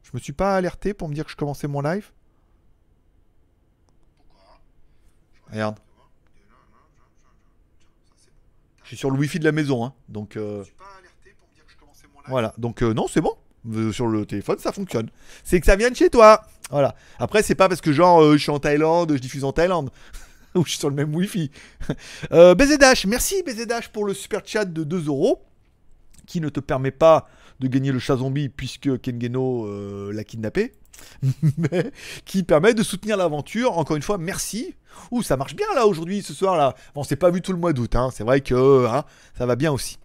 Je me suis pas alerté pour me dire que je commençais mon live? Regarde. Je suis sur le wifi de la maison, hein. Donc. euh, Voilà. Donc euh, non, c'est bon. Euh, Sur le téléphone, ça fonctionne. C'est que ça vient de chez toi. Voilà. Après, c'est pas parce que genre euh, je suis en Thaïlande, je diffuse en Thaïlande. Ou je suis sur le même wifi. euh, BZH, merci BZH pour le super chat de 2 euros. Qui ne te permet pas de gagner le chat zombie puisque Kengeno euh, l'a kidnappé. mais qui permet de soutenir l'aventure. Encore une fois, merci. Ouh, ça marche bien là aujourd'hui, ce soir là. Bon, c'est pas vu tout le mois d'août, hein. c'est vrai que hein, ça va bien aussi.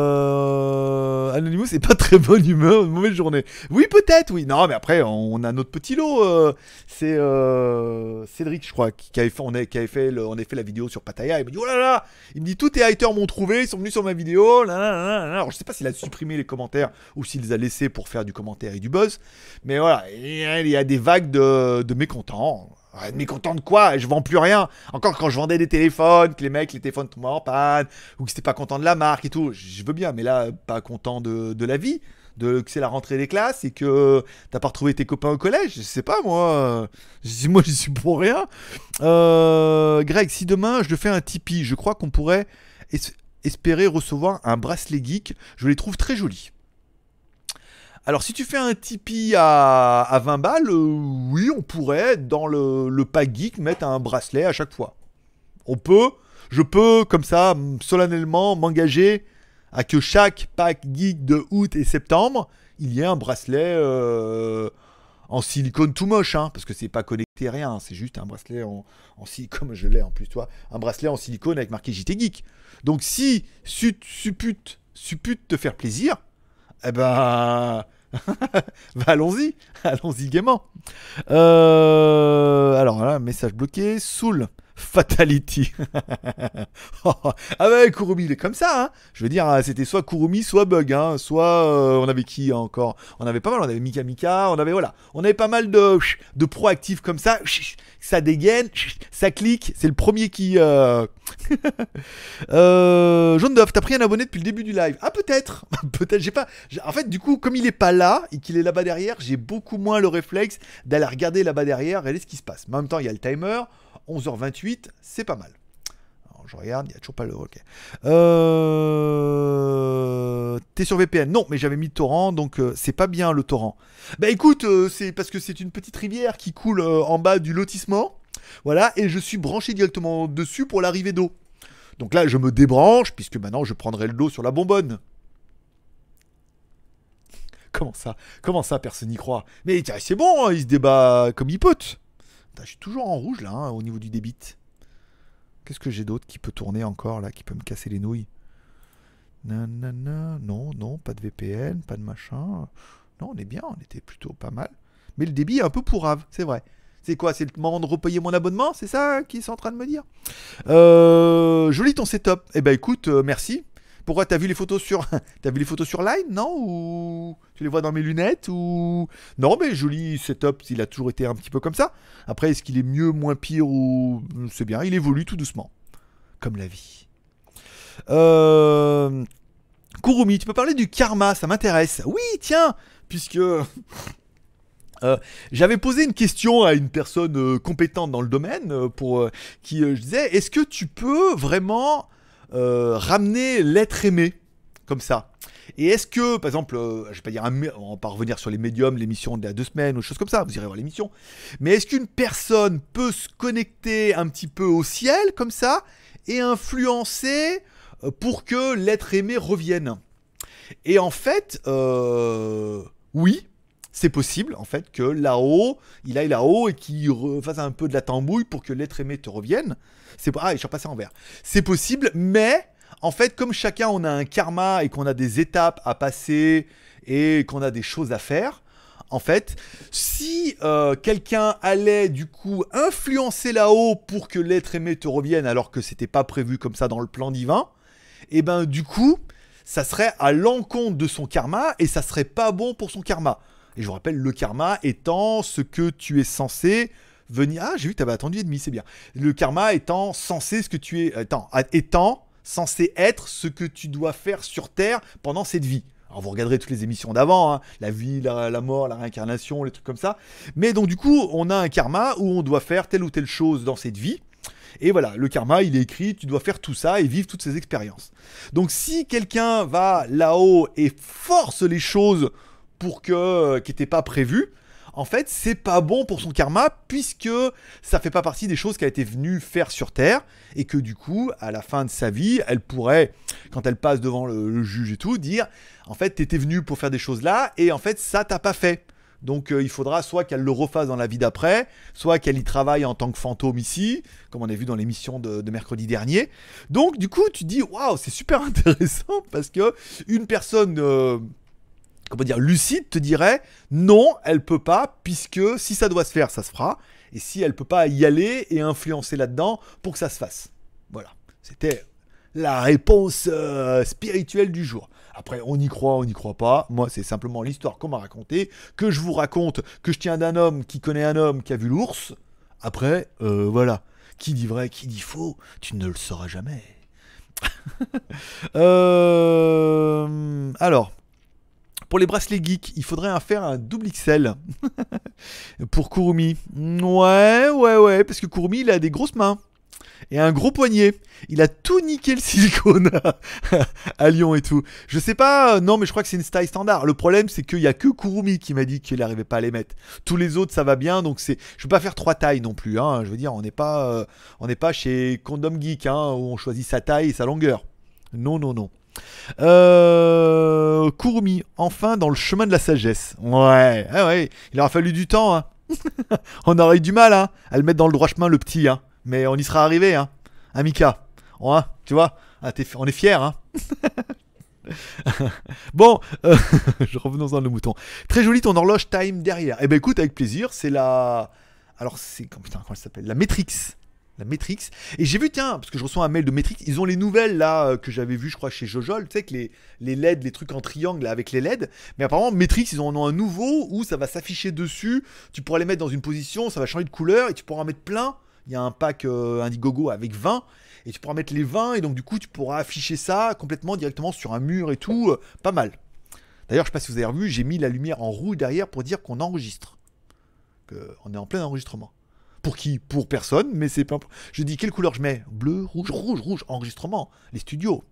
Euh... Anonymous, c'est pas très bonne humeur, une mauvaise journée. Oui, peut-être, oui. Non, mais après, on a notre petit lot. euh, c'est euh, Cédric, je crois, qui, avait fait, on, a- qui avait fait, le- on avait fait la vidéo sur Pattaya. Il me dit, oh là là, il me dit, tous tes haters m'ont trouvé, ils sont venus sur ma vidéo. Là, là, là. Alors, je sais pas s'il a supprimé les commentaires ou s'il les a laissés pour faire du commentaire et du buzz. Mais voilà, il y a des vagues de, de mécontents. De mécontents de quoi? Je vends plus rien. Encore quand je vendais des téléphones, que les mecs, les téléphones tombaient en panne, ou que c'était pas content de la marque et tout. Je veux bien, mais là, pas content de, de la vie, de que c'est la rentrée des classes et que t'as pas retrouvé tes copains au collège. Je sais pas, moi. Je- Moi, j'y suis pour rien. Euh, Greg, si demain je te fais un Tipeee, je crois qu'on pourrait es- espérer recevoir un bracelet geek. Je les trouve très jolis. Alors, si tu fais un Tipeee à, à 20 balles, euh, oui, on pourrait, dans le, le pack geek, mettre un bracelet à chaque fois. On peut, je peux, comme ça, solennellement, m'engager à que chaque pack geek de août et septembre, il y ait un bracelet euh, en silicone tout moche, hein, parce que c'est pas connecté rien, c'est juste un bracelet en, en silicone, comme je l'ai en plus, toi, un bracelet en silicone avec marqué JT Geek. Donc si su- suppute, suppute te faire plaisir, eh ben, bah, allons-y, allons-y gaiement. Euh, alors là, message bloqué, Soul. Fatality. ah ouais, Kurumi, il est comme ça. Hein je veux dire, hein, c'était soit Kurumi, soit Bug. Hein, soit euh, on avait qui encore? On avait pas mal. On avait Mika Mika. On avait voilà. On avait pas mal de de proactifs comme ça. Ça dégaine, ça clique. C'est le premier qui. Euh... euh... Jaune d'œuf, t'as pris un abonné depuis le début du live. Ah peut-être, peut-être. J'ai pas. En fait, du coup, comme il est pas là et qu'il est là-bas derrière, j'ai beaucoup moins le réflexe d'aller regarder là-bas derrière, regarder ce qui se passe. Mais en même temps, il y a le timer. 11h28, c'est pas mal. Je regarde, il n'y a toujours pas le. Ok. Euh... T'es sur VPN Non, mais j'avais mis torrent, donc euh, c'est pas bien le torrent. Bah écoute, euh, c'est parce que c'est une petite rivière qui coule en bas du lotissement. Voilà, et je suis branché directement dessus pour l'arrivée d'eau. Donc là, je me débranche, puisque maintenant je prendrai le dos sur la bonbonne. Comment ça? Comment ça, personne n'y croit? Mais c'est bon, hein, il se débat comme il peut. Je suis toujours en rouge là, hein, au niveau du débit. Qu'est-ce que j'ai d'autre qui peut tourner encore là, qui peut me casser les nouilles? Nanana, non, non, pas de VPN, pas de machin. Non, on est bien, on était plutôt pas mal. Mais le débit est un peu pourrave, c'est vrai. C'est quoi C'est le moment de repayer mon abonnement? C'est ça qu'ils sont en train de me dire? Euh, Joli ton setup. Eh ben écoute, euh, merci. Pourquoi t'as vu les photos sur t'as vu les photos sur Line non ou tu les vois dans mes lunettes ou non mais joli setup il a toujours été un petit peu comme ça. Après est-ce qu'il est mieux moins pire ou c'est bien il évolue tout doucement comme la vie. Euh... Kurumi tu peux parler du karma ça m'intéresse. Oui tiens puisque euh, j'avais posé une question à une personne euh, compétente dans le domaine euh, pour qui je disais est-ce que tu peux vraiment euh, ramener l'être aimé comme ça et est-ce que, par exemple, euh, je vais pas dire, un, on va pas revenir sur les médiums, l'émission d'il y a deux semaines ou choses comme ça, vous irez voir l'émission. Mais est-ce qu'une personne peut se connecter un petit peu au ciel comme ça et influencer euh, pour que l'être aimé revienne? Et en fait, oui, c'est possible en fait que là-haut, il aille là-haut et qu'il fasse un peu de la tambouille pour que l'être aimé te revienne. C'est ah, je suis repassé en vert. C'est possible, mais en fait, comme chacun on a un karma et qu'on a des étapes à passer et qu'on a des choses à faire, en fait, si euh, quelqu'un allait du coup influencer là-haut pour que l'être aimé te revienne alors que c'était pas prévu comme ça dans le plan divin, et ben du coup, ça serait à l'encontre de son karma et ça serait pas bon pour son karma. Et je vous rappelle, le karma étant ce que tu es censé venir. Ah, j'ai vu que tu avais attendu et demi, c'est bien. Le karma étant censé ce que tu es. Attends, étant censé être ce que tu dois faire sur Terre pendant cette vie. Alors vous regarderez toutes les émissions d'avant, hein, la vie, la, la mort, la réincarnation, les trucs comme ça. Mais donc du coup, on a un karma où on doit faire telle ou telle chose dans cette vie. Et voilà, le karma, il est écrit, tu dois faire tout ça et vivre toutes ces expériences. Donc si quelqu'un va là-haut et force les choses pour que euh, qui n'étaient pas prévues, en fait, c'est pas bon pour son karma puisque ça fait pas partie des choses qu'elle été venue faire sur Terre et que du coup, à la fin de sa vie, elle pourrait, quand elle passe devant le, juge et tout, dire en fait, t'étais venu pour faire des choses là et en fait, ça t'as pas fait. Donc euh, il faudra soit qu'elle le refasse dans la vie d'après, soit qu'elle y travaille en tant que fantôme ici, comme on a vu dans l'émission de, de mercredi dernier. Donc du coup, tu dis waouh, c'est super intéressant parce que une personne euh, comment dire, lucide te dirait non, elle peut pas, puisque si ça doit se faire, ça se fera, et si elle peut pas y aller et influencer là-dedans pour que ça se fasse. Voilà, c'était la réponse euh, spirituelle du jour. Après, on y croit, on n'y croit pas. Moi, c'est simplement l'histoire qu'on m'a racontée, que je vous raconte, que je tiens d'un homme qui connaît un homme qui a vu l'ours. Après, euh, voilà. Qui dit vrai, qui dit faux, tu ne le sauras jamais. Euh, alors, pour les bracelets geeks, il faudrait en faire un double XL pour Kurumi. Ouais, ouais, ouais, parce que Kurumi, il a des grosses mains et un gros poignet. Il a tout niqué le silicone à Lyon et tout. Je sais pas, euh, non, mais je crois que c'est une style standard. Le problème, c'est qu'il y a que Kurumi qui m'a dit qu'il n'arrivait pas à les mettre. Tous les autres, ça va bien, donc c'est. Je peux pas faire trois tailles non plus. Hein. Je veux dire, on n'est pas, euh, on n'est pas chez Condom Geek hein, où on choisit sa taille et sa longueur. Non, non, non. Euh, Kurumi, enfin dans le chemin de la sagesse. Ouais, ah ouais, il aura fallu du temps. Hein. on aurait eu du mal hein, à le mettre dans le droit chemin, le petit. Hein. Mais on y sera arrivé. Hein. Hein, Mika Ouais, Tu vois ah, On est fiers. Hein. bon, euh, je revenons dans le mouton. Très joli ton horloge time derrière. Eh ben écoute, avec plaisir, c'est la. Alors c'est. Comment, elle s'appelle? La Matrix. La Matrix. Et j'ai vu, tiens, parce que je reçois un mail de Matrix, ils ont les nouvelles là euh, que j'avais vu, je crois, chez Jojol, tu sais, que les, les LED, les trucs en triangle avec les LED. Mais apparemment, Matrix, ils en ont un nouveau où ça va s'afficher dessus. Tu pourras les mettre dans une position, ça va changer de couleur et tu pourras en mettre plein. Il y a un pack euh, Indiegogo avec 20 et tu pourras mettre les 20 et donc du coup, tu pourras afficher ça complètement directement sur un mur et tout. euh, pas mal. D'ailleurs, je sais pas si vous avez revu, j'ai mis la lumière en rouge derrière pour dire qu'on enregistre. Que on est en plein enregistrement. Pour qui Pour personne, mais c'est pas. Je dis quelle couleur je mets? Bleu, rouge, rouge, rouge, enregistrement, les studios.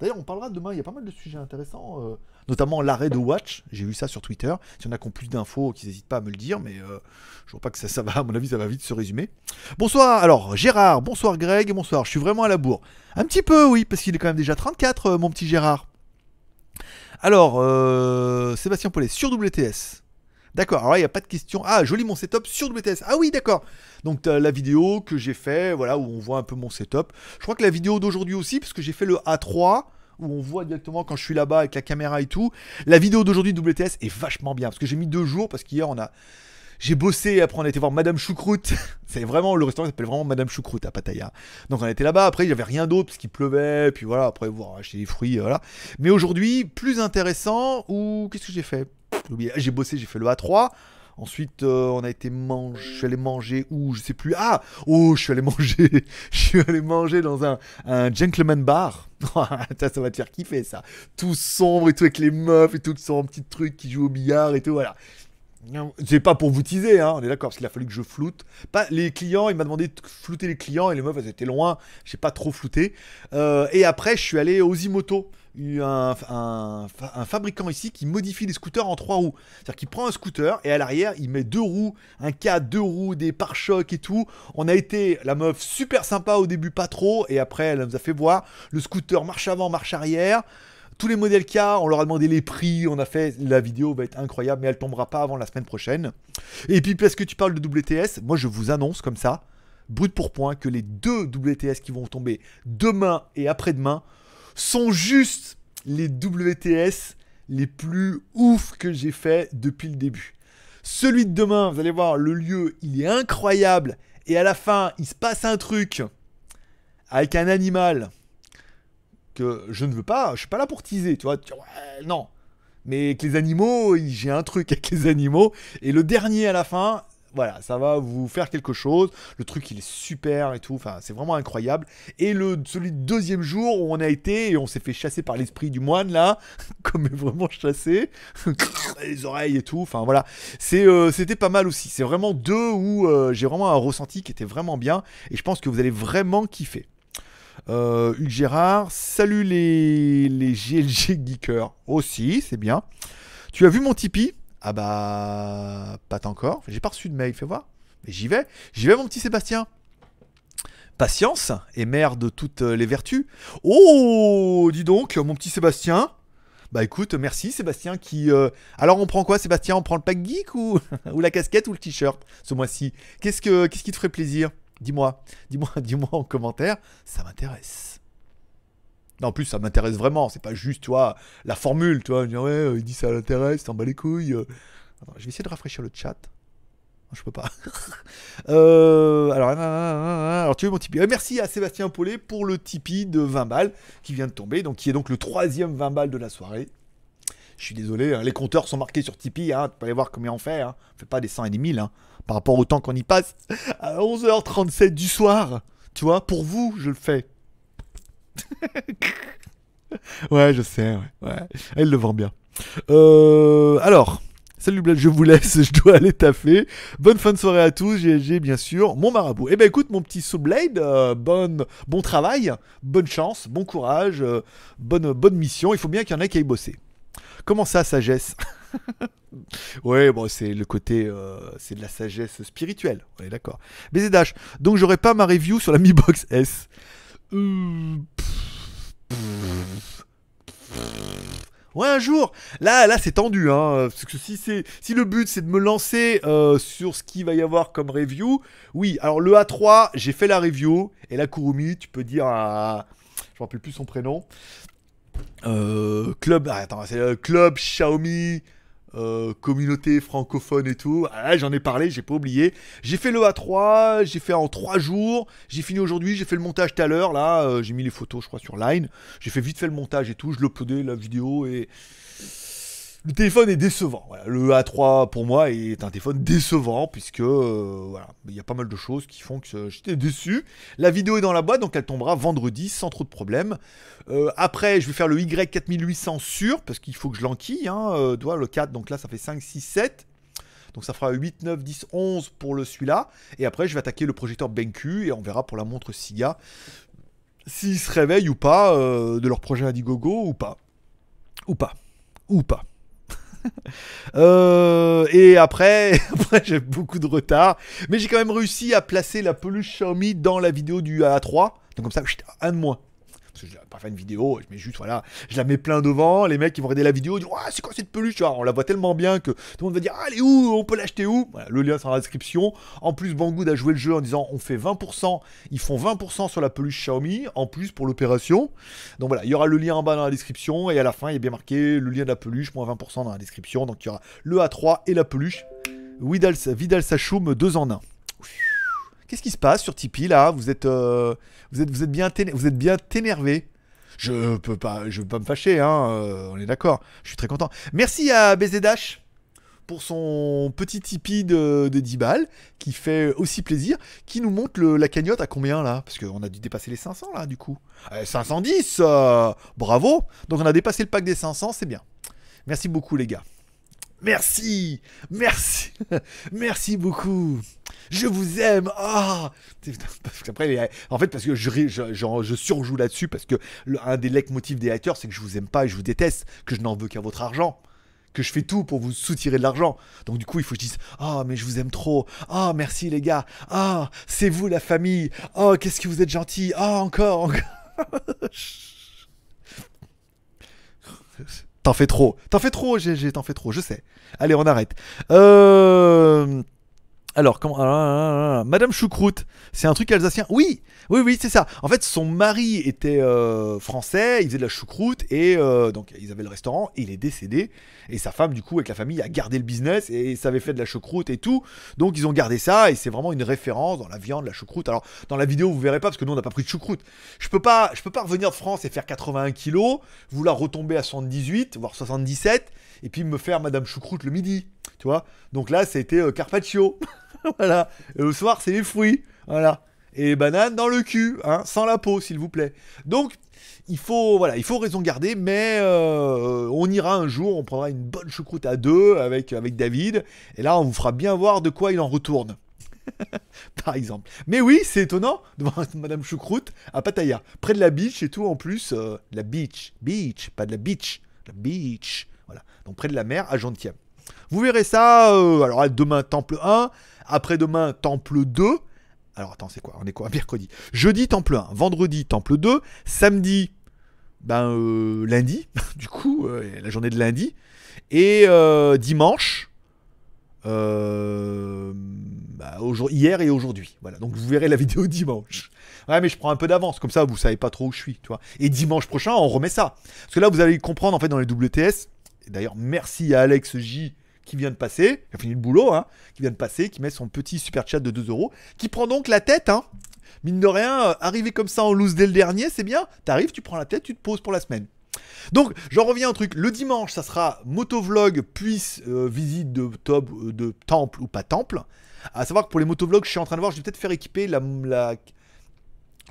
D'ailleurs, on parlera demain, il y a pas mal de sujets intéressants, euh, notamment l'arrêt de Watch. J'ai vu ça sur Twitter. Si on a qui ont plus d'infos, qu'ils n'hésitent pas à me le dire, mais euh, je vois pas que ça, ça va, à mon avis, ça va vite se résumer. Bonsoir, alors Gérard, bonsoir Greg, bonsoir, je suis vraiment à la bourre. Un petit peu, oui, parce qu'il est quand même déjà 34, euh, mon petit Gérard. Alors, euh, Sébastien Paulet, sur WTS. D'accord, alors il n'y a pas de question. Ah, joli mon setup sur WTS. Ah oui, d'accord. Donc, la vidéo que j'ai fait, voilà, où on voit un peu mon setup. Je crois que la vidéo d'aujourd'hui aussi, parce que j'ai fait le A3, où on voit directement quand je suis là-bas avec la caméra et tout. La vidéo d'aujourd'hui de WTS est vachement bien, parce que j'ai mis deux jours, parce qu'hier, on a. J'ai bossé, et après on a été voir Madame Choucroute. C'est vraiment, le restaurant s'appelle vraiment Madame Choucroute à Pattaya. Donc on était là-bas, après il n'y avait rien d'autre parce qu'il pleuvait, puis voilà, après voir acheter des fruits, voilà. Mais aujourd'hui, plus intéressant, ou qu'est-ce que j'ai fait? J'ai bossé, j'ai fait le A3. Ensuite, euh, on a été manger, je suis allé manger où, je sais plus. Ah, oh, je suis allé manger, je suis allé manger dans un, gentleman bar. ça, ça va te faire kiffer ça. Tout sombre et tout avec les meufs et tout qui sont en petits trucs qui jouent au billard et tout, voilà. C'est pas pour vous teaser, hein, on est d'accord, parce qu'il a fallu que je floute. Pas les clients, il m'a demandé de flouter les clients et les meufs elles étaient loin, j'ai pas trop flouté. Euh, et après, je suis allé aux Imoto, un, fabricant ici qui modifie les scooters en trois roues. C'est-à-dire qu'il prend un scooter et à l'arrière, il met deux roues, un cadre, deux roues, des pare-chocs et tout. On a été, la meuf, super sympa au début, pas trop, et après, elle nous a fait voir. Le scooter marche avant, marche arrière tous les modèles a, on leur a demandé les prix, on a fait, la vidéo va être incroyable, mais elle tombera pas avant la semaine prochaine. Et puis parce que tu parles de WTS, moi je vous annonce comme ça, brut pour point, que les deux WTS qui vont tomber demain et après-demain sont juste les WTS les plus ouf que j'ai fait depuis le début. Celui de demain, vous allez voir, le lieu, il est incroyable, et à la fin, il se passe un truc avec un animal que je ne veux pas, je suis pas là pour teaser, tu vois, non. Mais avec les animaux, j'ai un truc avec les animaux. Et le dernier à la fin, voilà, ça va vous faire quelque chose. Le truc, il est super et tout. Enfin, c'est vraiment incroyable. Et le celui de deuxième jour où on a été et on s'est fait chasser par l'esprit du moine là, comme vraiment chassé, les oreilles et tout. Enfin voilà, c'est euh, c'était pas mal aussi. C'est vraiment deux où euh, j'ai vraiment un ressenti qui était vraiment bien. Et je pense que vous allez vraiment kiffer. Euh, Hugues Gérard, salut les, les GLG Geekers aussi, c'est bien. Tu as vu mon Tipeee? Ah bah, pas encore. J'ai pas reçu de mail, fais voir. Mais j'y vais, j'y vais mon petit Sébastien. Patience est mère de toutes les vertus. Oh, dis donc, mon petit Sébastien. Bah écoute, merci Sébastien qui... euh, Alors on prend quoi Sébastien? On prend le pack geek ou, ou la casquette ou le t-shirt ce mois-ci? Qu'est-ce que qu'est-ce qui te ferait plaisir? Dis-moi, dis-moi, dis-moi en commentaire, ça m'intéresse. Non, en plus, ça m'intéresse vraiment, c'est pas juste, tu vois, la formule, tu vois, ouais, euh, il dit ça l'intéresse, t'en bats les couilles. euh. Je vais essayer de rafraîchir le chat. Je peux pas. Euh, alors, alors, tu veux mon Tipeee Merci à Sébastien Paulet pour le Tipeee de 20 balles qui vient de tomber, donc qui est donc le troisième 20 balles de la soirée. Je suis désolé, hein, les compteurs sont marqués sur Tipeee, hein, tu peux aller voir combien on fait. Hein. On fait pas des 100 et des 1000 hein, par rapport au temps qu'on y passe. À 11h37 du soir, tu vois, pour vous, je le fais. ouais, je sais, ouais. Elle le vend bien. Euh, alors, salut Bled, je vous laisse, je dois aller taffer. Bonne fin de soirée à tous, GLG bien sûr, mon marabout. Eh ben écoute mon petit Soulblade, euh, bonne, bon travail, bonne chance, bon courage, euh, bonne, bonne mission. Il faut bien qu'il y en ait qui aillent bosser. Comment ça, sagesse? Ouais, bon, c'est le côté, euh, c'est de la sagesse spirituelle. On est d'accord. BZH, donc j'aurai pas ma review sur la Mi Box S. Euh. Ouais, un jour. Là, là, c'est tendu, hein. Parce que si c'est, si le but c'est de me lancer euh, sur ce qu'il va y avoir comme review, oui. Alors le A3, j'ai fait la review et la Kurumi, tu peux dire à, je me rappelle plus son prénom. Euh, club, ah, attends, c'est le club Xiaomi. Euh, communauté francophone et tout. Ah, j'en ai parlé, j'ai pas oublié. J'ai fait le A3, j'ai fait en 3 jours. J'ai fini aujourd'hui, j'ai fait le montage tout à l'heure. Là, euh, j'ai mis les photos, je crois, sur Line. J'ai fait vite fait le montage et tout. Je l'ai uploadé, la vidéo et. Le téléphone est décevant. Le A3 pour moi est un téléphone décevant puisque euh, voilà, il y a pas mal de choses qui font que j'étais déçu. La vidéo est dans la boîte donc elle tombera vendredi sans trop de problèmes. Euh, après, je vais faire le Y4800 sûr parce qu'il faut que je l'enquille. Hein, euh, le 4 donc là ça fait 5, 6, 7. Donc ça fera 8, 9, 10, 11 pour le celui-là. Et après, je vais attaquer le projecteur BenQ et on verra pour la montre Siga s'ils se réveillent ou pas euh, de leur projet Indiegogo ou pas. Ou pas. Ou pas. Euh, et après, après j'ai beaucoup de retard. Mais j'ai quand même réussi à placer la peluche Xiaomi dans la vidéo du A3. Donc comme ça, un de moins. Parce que je vais pas faire une vidéo, je mets juste, voilà, je la mets plein devant, les mecs ils vont regarder la vidéo, ils disent, c'est quoi cette peluche? On la voit tellement bien que tout le monde va dire, ah, elle est où? On peut l'acheter où? Le lien sera dans la description. En plus, Banggood a joué le jeu en disant, on fait 20%, ils font 20% sur la peluche Xiaomi, en plus pour l'opération. Donc voilà, il y aura le lien en bas dans la description, et à la fin, il y a bien marqué le lien de la peluche, moins 20% dans la description. Donc il y aura le A3 et la peluche. Vidal, Vidal Sassoum, deux en un. Qu'est-ce qui se passe sur Tipeee là? Vous êtes, euh, vous êtes, vous êtes bien, vous êtes bien énervé. Je peux pas, je veux pas me fâcher, hein. euh, on est d'accord. Je suis très content. Merci à BZH pour son petit Tipeee de, de 10 balles qui fait aussi plaisir, qui nous montre la cagnotte à combien là? Parce qu'on a dû dépasser les 500 là du coup. Euh, 510, euh, bravo. Donc on a dépassé le pack des 500, c'est bien. Merci beaucoup les gars. Merci, merci, merci beaucoup. Je vous aime. Ah, en fait, parce que je, surjoue là-dessus parce que un des leitmotifs des haters, c'est que je vous aime pas et je vous déteste, que je n'en veux qu'à votre argent, que je fais tout pour vous soutirer de l'argent. Donc du coup, il faut que je dise, ah, mais je vous aime trop. Ah, merci les gars. Ah, c'est vous la famille. Oh, qu'est-ce que vous êtes gentils. Ah, encore, encore. T'en fais trop. T'en fais trop, GG, t'en fais trop, je sais. Allez, on arrête. Euh... Alors, comment... ah, ah, ah, Madame Choucroute, c'est un truc alsacien Oui, oui, oui, c'est ça. En fait, son mari était euh, français, il faisait de la choucroute, et euh, donc ils avaient le restaurant, et il est décédé. Et sa femme, du coup, avec la famille, a gardé le business, et ça avait fait de la choucroute et tout. Donc ils ont gardé ça, et c'est vraiment une référence dans la viande, la choucroute. Alors, dans la vidéo, vous verrez pas, parce que nous, on n'a pas pris de choucroute. Je peux pas, je peux pas revenir de France et faire 81 kilos, vouloir retomber à 78, voire 77, et puis me faire Madame Choucroute le midi. Tu vois Donc là, c'était euh, carpaccio. voilà. Et le soir, c'est les fruits. Voilà. Et les bananes dans le cul, hein, sans la peau, s'il vous plaît. Donc, il faut, voilà, il faut raison garder, mais euh, on ira un jour, on prendra une bonne choucroute à deux avec, avec David, et là, on vous fera bien voir de quoi il en retourne. Par exemple. Mais oui, c'est étonnant de voir Madame Choucroute à Pattaya, près de la beach et tout en plus. euh, la beach, beach, pas de la beach, la beach. Voilà, donc près de la mer à Gentium. Vous verrez ça, euh, alors demain Temple 1, après-demain Temple 2. Alors attends, c'est quoi? On est quoi? Mercredi. Jeudi Temple 1, vendredi Temple 2, samedi, ben euh, lundi, du coup, euh, la journée de lundi, et euh, dimanche, bah, hier et aujourd'hui. Voilà, donc vous verrez la vidéo dimanche. Ouais, mais je prends un peu d'avance, comme ça vous savez pas trop où je suis. Et dimanche prochain, on remet ça. Parce que là, vous allez comprendre en fait dans les WTS. D'ailleurs, merci à Alex J qui vient de passer, qui a fini le boulot, hein, qui vient de passer, qui met son petit super chat de 2 euros, qui prend donc la tête, hein. Mine de rien, euh, arriver comme ça en loose dès le dernier, c'est bien. T'arrives, tu prends la tête, tu te poses pour la semaine. Donc, j'en reviens au truc. Le dimanche, ça sera motovlog puis euh, visite de, top, euh, de temple ou pas temple. À savoir que pour les motovlogs, je suis en train de voir, je vais peut-être faire équiper le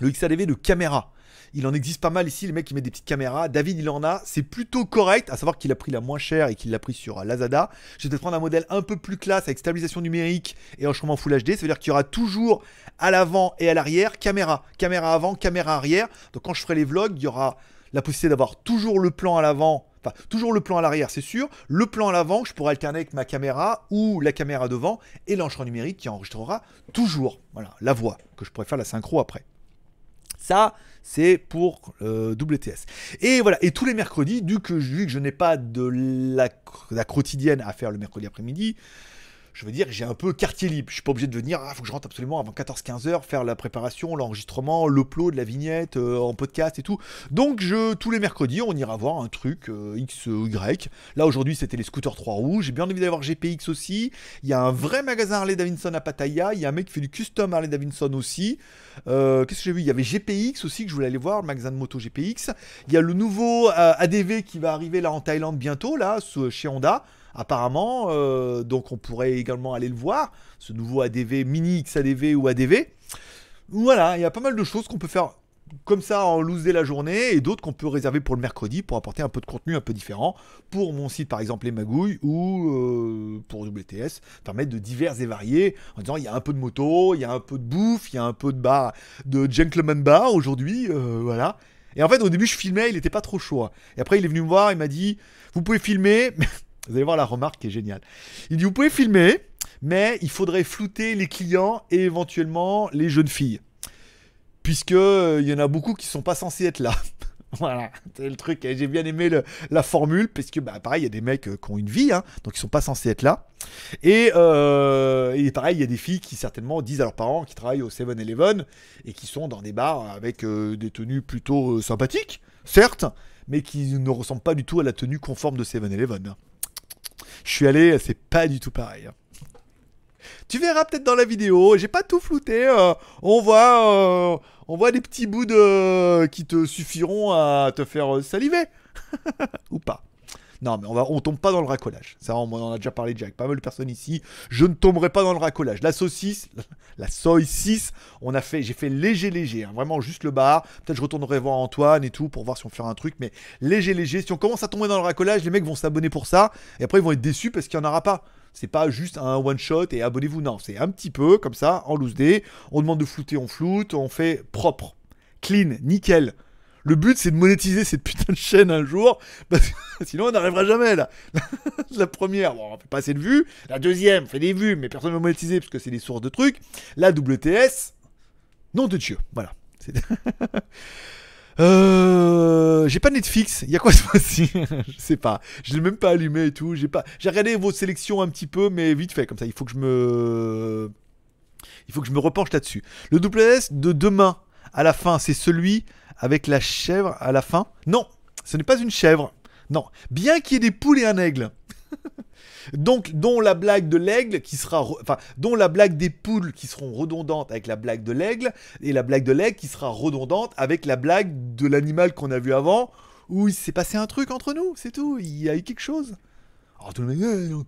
XADV de caméra. Il en existe pas mal ici, les mecs qui mettent des petites caméras. David, il en a. C'est plutôt correct, à savoir qu'il a pris la moins chère et qu'il l'a pris sur euh, Lazada. Je vais peut-être prendre un modèle un peu plus classe avec stabilisation numérique et enregistrement Full HD. Ça veut dire qu'il y aura toujours à l'avant et à l'arrière caméra. Caméra avant, caméra arrière. Donc quand je ferai les vlogs, il y aura la possibilité d'avoir toujours le plan à l'avant. Enfin, toujours le plan à l'arrière, c'est sûr. Le plan à l'avant, je pourrai alterner avec ma caméra ou la caméra devant et l'enregistrement numérique qui enregistrera toujours. La voix, que je pourrais faire la synchro après. Ça, c'est pour euh, WTS. Et voilà, et tous les mercredis, vu que, je n'ai pas de la quotidienne à faire le mercredi après-midi, je veux dire, j'ai un peu quartier libre. Je suis pas obligé de venir, il faut que je rentre absolument avant 14-15 heures, faire la préparation, l'enregistrement, l'upload de la vignette euh, en podcast et tout. Donc, je, tous les mercredis, on ira voir un truc euh, X ou Y. Là, aujourd'hui, c'était les scooters 3 roues. J'ai bien envie d'aller voir GPX aussi. Il y a un vrai magasin Harley Davidson à Pattaya. Il y a un mec qui fait du custom Harley Davidson aussi. Euh, Qu'est-ce que j'ai vu? Il y avait GPX aussi que je voulais aller voir, le magasin de moto GPX. Il y a le nouveau euh, ADV qui va arriver là en Thaïlande bientôt, là, chez Honda apparemment. euh, donc on pourrait également aller le voir, ce nouveau ADV, mini XADV ou ADV. Voilà, il y a pas mal de choses qu'on peut faire comme ça en loose la journée et d'autres qu'on peut réserver pour le mercredi pour apporter un peu de contenu un peu différent pour mon site par exemple les magouilles ou euh, pour WTS permettre de divers et variés en disant il y a un peu de moto, il y a un peu de bouffe, il y a un peu de bar de gentleman bar aujourd'hui euh, voilà. Et en fait au début je filmais, il était pas trop chaud. hein. Et après il est venu me voir, il m'a dit vous pouvez filmer vous allez voir la remarque qui est géniale. Il dit Vous pouvez filmer, mais il faudrait flouter les clients et éventuellement les jeunes filles. Puisque euh, y en a beaucoup qui sont pas censés être là. voilà, c'est le truc. J'ai bien aimé la formule, parce que bah, pareil, il y a des mecs euh, qui ont une vie, hein, donc ils sont pas censés être là. Et, euh, et pareil, il y a des filles qui certainement disent à leurs parents qui travaillent au 7-Eleven et qui sont dans des bars avec des tenues plutôt sympathiques, certes, mais qui ne ressemblent pas du tout à la tenue conforme de 7-Eleven. hein. Je suis allé, c'est pas du tout pareil. hein. Tu verras peut-être dans la vidéo, j'ai pas tout flouté. euh, on voit, euh, on voit des petits bouts de qui te suffiront à te faire euh, saliver, ou pas. Non, mais on va, on tombe pas dans le racolage. Ça, on en a déjà parlé déjà avec pas mal de personnes ici. Je ne tomberai pas dans le racolage. La saucisse, la soy 6, on a fait, j'ai fait léger léger, hein, vraiment juste le bar. Peut-être je retournerai voir Antoine et tout pour voir si on fait un truc, mais léger léger. Si on commence à tomber dans le racolage, les mecs vont s'abonner pour ça et après ils vont être déçus parce qu'il y en aura pas. C'est pas juste un one shot et abonnez-vous. Non, c'est un petit peu comme ça en loose day. On demande de flouter, on floute, on fait propre, clean, nickel. Le but, c'est de monétiser cette putain de chaîne un jour, parce sinon on n'arrivera jamais là. la première, bon, on fait pas assez de vues. La deuxième, on fait des vues, mais personne ne va monétiser parce que c'est des sources de trucs. La WTS, nom de Dieu, voilà. Euh, j'ai pas Netflix. Il y a quoi ce mois-ci? Je sais pas. Je l'ai même pas allumé et tout. J'ai pas. Regardé vos sélections un petit peu, mais vite fait comme ça. Il faut que je me. Il faut que je me repenche là-dessus. Le WS de demain à la fin, c'est celui avec la chèvre à la fin. Non, ce n'est pas une chèvre. Non, bien qu'il y ait des poules et un aigle. Donc, dont la blague de l'aigle qui sera, enfin, dont la blague des poules qui seront redondantes avec la blague de l'aigle et la blague de l'aigle qui sera redondante avec la blague de l'animal qu'on a vu avant où il s'est passé un truc entre nous, c'est tout. Il y a eu quelque chose. Alors tout le monde,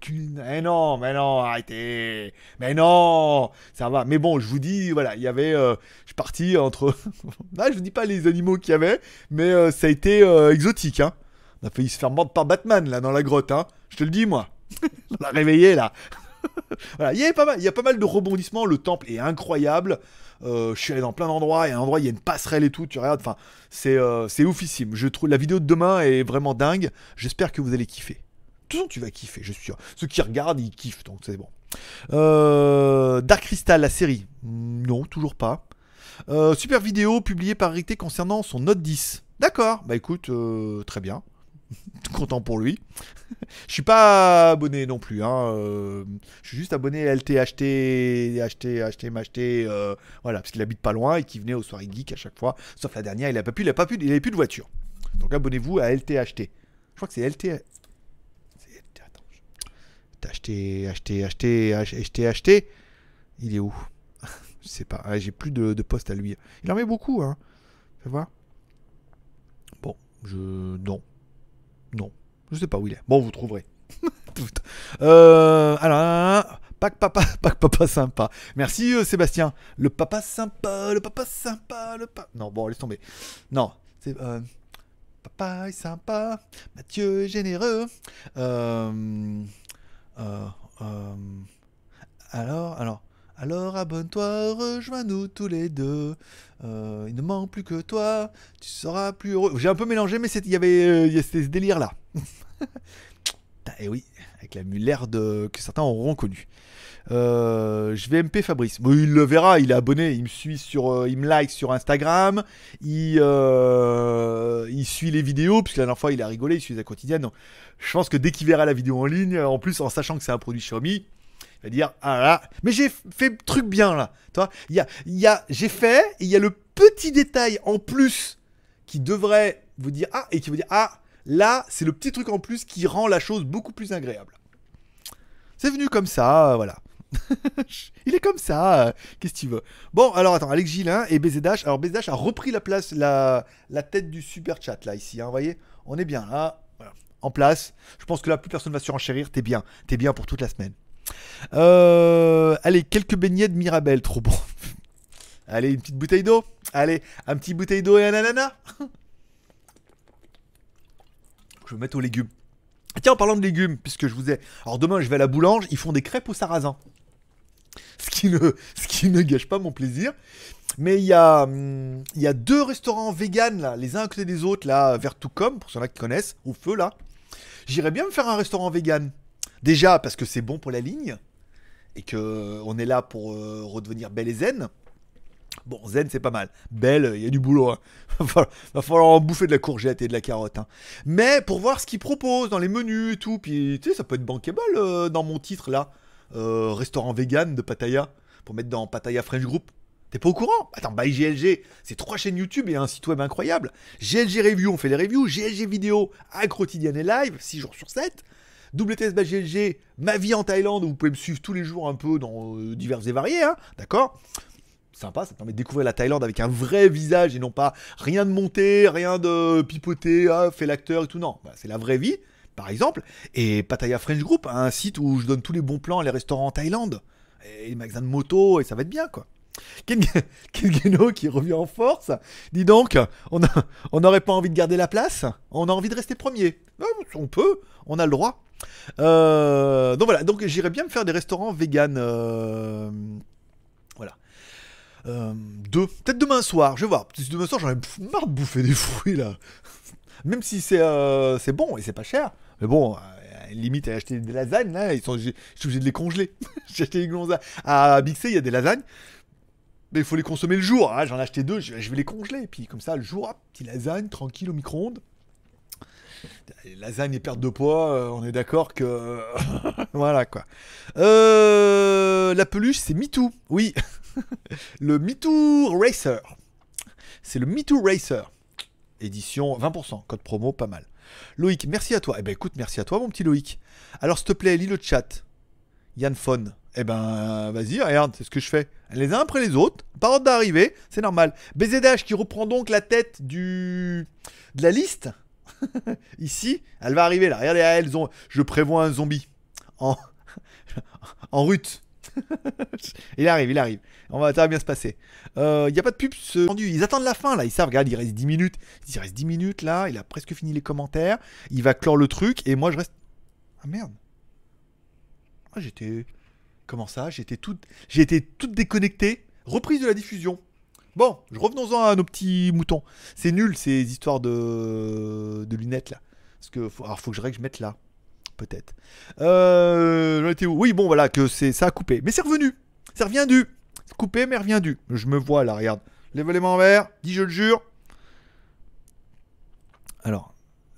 eh, non, mais non, arrêtez, mais non, ça va. Mais bon, je vous dis, voilà, il y avait, euh, je suis parti entre, là, je vous dis pas les animaux qu'il y avait, mais euh, ça a été euh, exotique, hein. On a failli se faire mordre par Batman là dans la grotte, hein. Je te le dis moi. On l'a réveillé là. voilà, il y, pas mal, il y a pas mal de rebondissements. Le temple est incroyable. Je suis allé dans plein d'endroits. Y a un endroit, il y a une passerelle et tout. Tu regardes, enfin, c'est c'est oufissime. Je trouve la vidéo de demain est vraiment dingue. J'espère que vous allez kiffer. Façon, tu vas kiffer, je suis sûr. Ceux qui regardent, ils kiffent, donc c'est bon. Euh, Dark Crystal, la série. Non, toujours pas. Euh, super vidéo publiée par Ricté concernant son Note 10. D'accord, bah écoute, euh, très bien. Content pour lui. Je suis pas abonné non plus. Hein. je suis juste abonné à LT acheter, acheter, acheter, m'acheter. voilà, parce qu'il habite pas loin et qu'il venait aux soirées geek à chaque fois. Sauf la dernière, il a pas pu, il a pas pu, il avait plus de voiture. Donc abonnez-vous à LT acheter. Je crois que c'est LT. T'as acheté, acheté, acheté, ach- acheté, acheté. Il est où? Je sais pas. Ah, J'ai plus de, poste à lui. Il en met beaucoup, hein. Fais voir. Bon, je non, non. Je sais pas où il est. Bon, vous trouverez. Euh, alors, Pac papa, Pac papa sympa. Merci euh, Sébastien. Le papa sympa, le papa sympa, le papa. Non, bon, laisse tomber. Non, euh, papa est sympa, Mathieu est généreux. Alors, alors, alors abonne-toi, rejoins-nous tous les deux. Euh, il ne manque plus que toi, tu seras plus heureux. J'ai un peu mélangé, mais il y avait, euh, ce délire là. Et oui, avec la l'air de que certains auront connu. Euh, je vais MP Fabrice. Il le verra, il est abonné, il me suit sur, euh, il me like sur Instagram, il, euh, il suit les vidéos, puisque la dernière fois il a rigolé, il suit la quotidienne. Donc, je pense que dès qu'il verra la vidéo en ligne, en plus en sachant que c'est un produit Xiaomi, il va dire ah là, mais j'ai fait le truc bien là. Toi, il y a, y a, j'ai fait, il y a le petit détail en plus qui devrait vous dire ah et qui vous dire ah là c'est le petit truc en plus qui rend la chose beaucoup plus agréable. C'est venu comme ça, voilà. Il est comme ça, qu'est-ce que tu veux? Bon, alors attends, Alex Gillin et BZH. Alors BZH a repris la place, la, tête du super chat là, ici, hein, vous voyez? On est bien là, en place. Je pense que là, plus personne va surenchérir, t'es bien, t'es bien pour toute la semaine. Euh, allez, quelques beignets de Mirabelle, trop bon. allez, une petite bouteille d'eau. Allez, un petit bouteille d'eau et un ananas. je vais mettre aux légumes. Tiens, en parlant de légumes, puisque je vous ai. Alors demain, je vais à la boulange, ils font des crêpes au sarrasin. Ce qui ne, ce qui ne gâche pas mon plaisir. Mais il y, a, hum, il y a deux restaurants vegan, là, les uns à côté des autres, là, vers Toucom, pour ceux-là qui connaissent, au feu, là. J'irais bien me faire un restaurant vegan. Déjà, parce que c'est bon pour la ligne, et que on est là pour euh, redevenir belle et zen. Bon, zen, c'est pas mal. Belle, il y a du boulot. hein. va, falloir, en bouffer de la courgette et de la carotte. hein. Mais pour voir ce qu'ils proposent dans les menus et tout, puis tu sais, ça peut être bankable euh, dans mon titre là. Euh, restaurant vegan de Pattaya, pour mettre dans Pattaya French Group. T'es pas au courant? Attends, by GLG, c'est trois chaînes YouTube et un site web incroyable. GLG Review, on fait les reviews. GLG Vidéo, à quotidienne et live, 6 jours sur 7. WTS by GLG, ma vie en Thaïlande, où vous pouvez me suivre tous les jours un peu dans euh, divers et variés, hein, d'accord? Sympa, ça permet de découvrir la Thaïlande avec un vrai visage et non pas rien de monté, rien de pipoté, ah, fait l'acteur et tout. Non, Bah, c'est la vraie vie, par exemple. Et Pattaya French Group, un site où je donne tous les bons plans, les restaurants en Thaïlande, et les magasins de moto, et ça va être bien, quoi. Ken qui revient en force. Dis donc, on n'aurait pas envie de garder la place On a envie de rester premier. Ah, On peut, on a le droit. Euh, donc voilà, donc j'irais bien me faire des restaurants vegan. euh, voilà. Euh, deux, peut-être demain soir, je vais voir. Demain soir, j'en ai marre de bouffer des fruits là. Même si c'est bon et c'est pas cher. Mais bon, limite à acheter des lasagnes ils sont, je suis obligé de les congeler. J'ai acheté des. À Big C, il y a des lasagnes. Mais il faut les consommer le jour. hein. J'en ai acheté deux, je, vais les congeler. Puis comme ça, le jour, hop, petit lasagne, tranquille au micro-ondes. Les lasagnes et perte de poids, euh, on est d'accord que. voilà quoi. Euh, la peluche, c'est MeToo. Oui. le MeToo Racer. C'est le MeToo Racer. Édition 20%. Code promo, pas mal. Loïc, merci à toi. Eh ben écoute, merci à toi, mon petit Loïc. Alors, s'il te plaît, lis le chat. Yann Fon. Eh ben, vas-y, regarde, c'est ce que je fais. Les uns après les autres, par ordre d'arrivée, c'est normal. BZH qui reprend donc la tête du de la liste. Ici, elle va arriver là. Regardez, elles ont. Je prévois un zombie en en rut. il arrive, il arrive. On va, ça va bien se passer. Il n'y a pas de pub ce-. Ils attendent la fin là. Ils savent, regarde, il reste 10 minutes. Il reste 10 minutes là. Il a presque fini les commentaires. Il va clore le truc et moi je reste. Ah merde. Ah, j'étais. Comment ça? J'étais tout... J'ai été toute déconnecté. Reprise de la diffusion. Bon, revenons-en à nos petits moutons. C'est nul ces histoires de, de lunettes là. Parce que. Alors, faut que je je mette là. Peut-être. Euh... Oui, bon, voilà, que c'est ça a coupé. Mais c'est revenu. C'est reviendu. Coupé, mais reviendu. Je me vois là, regarde. Lève les mains en l'air. Dis, je le jure. Alors,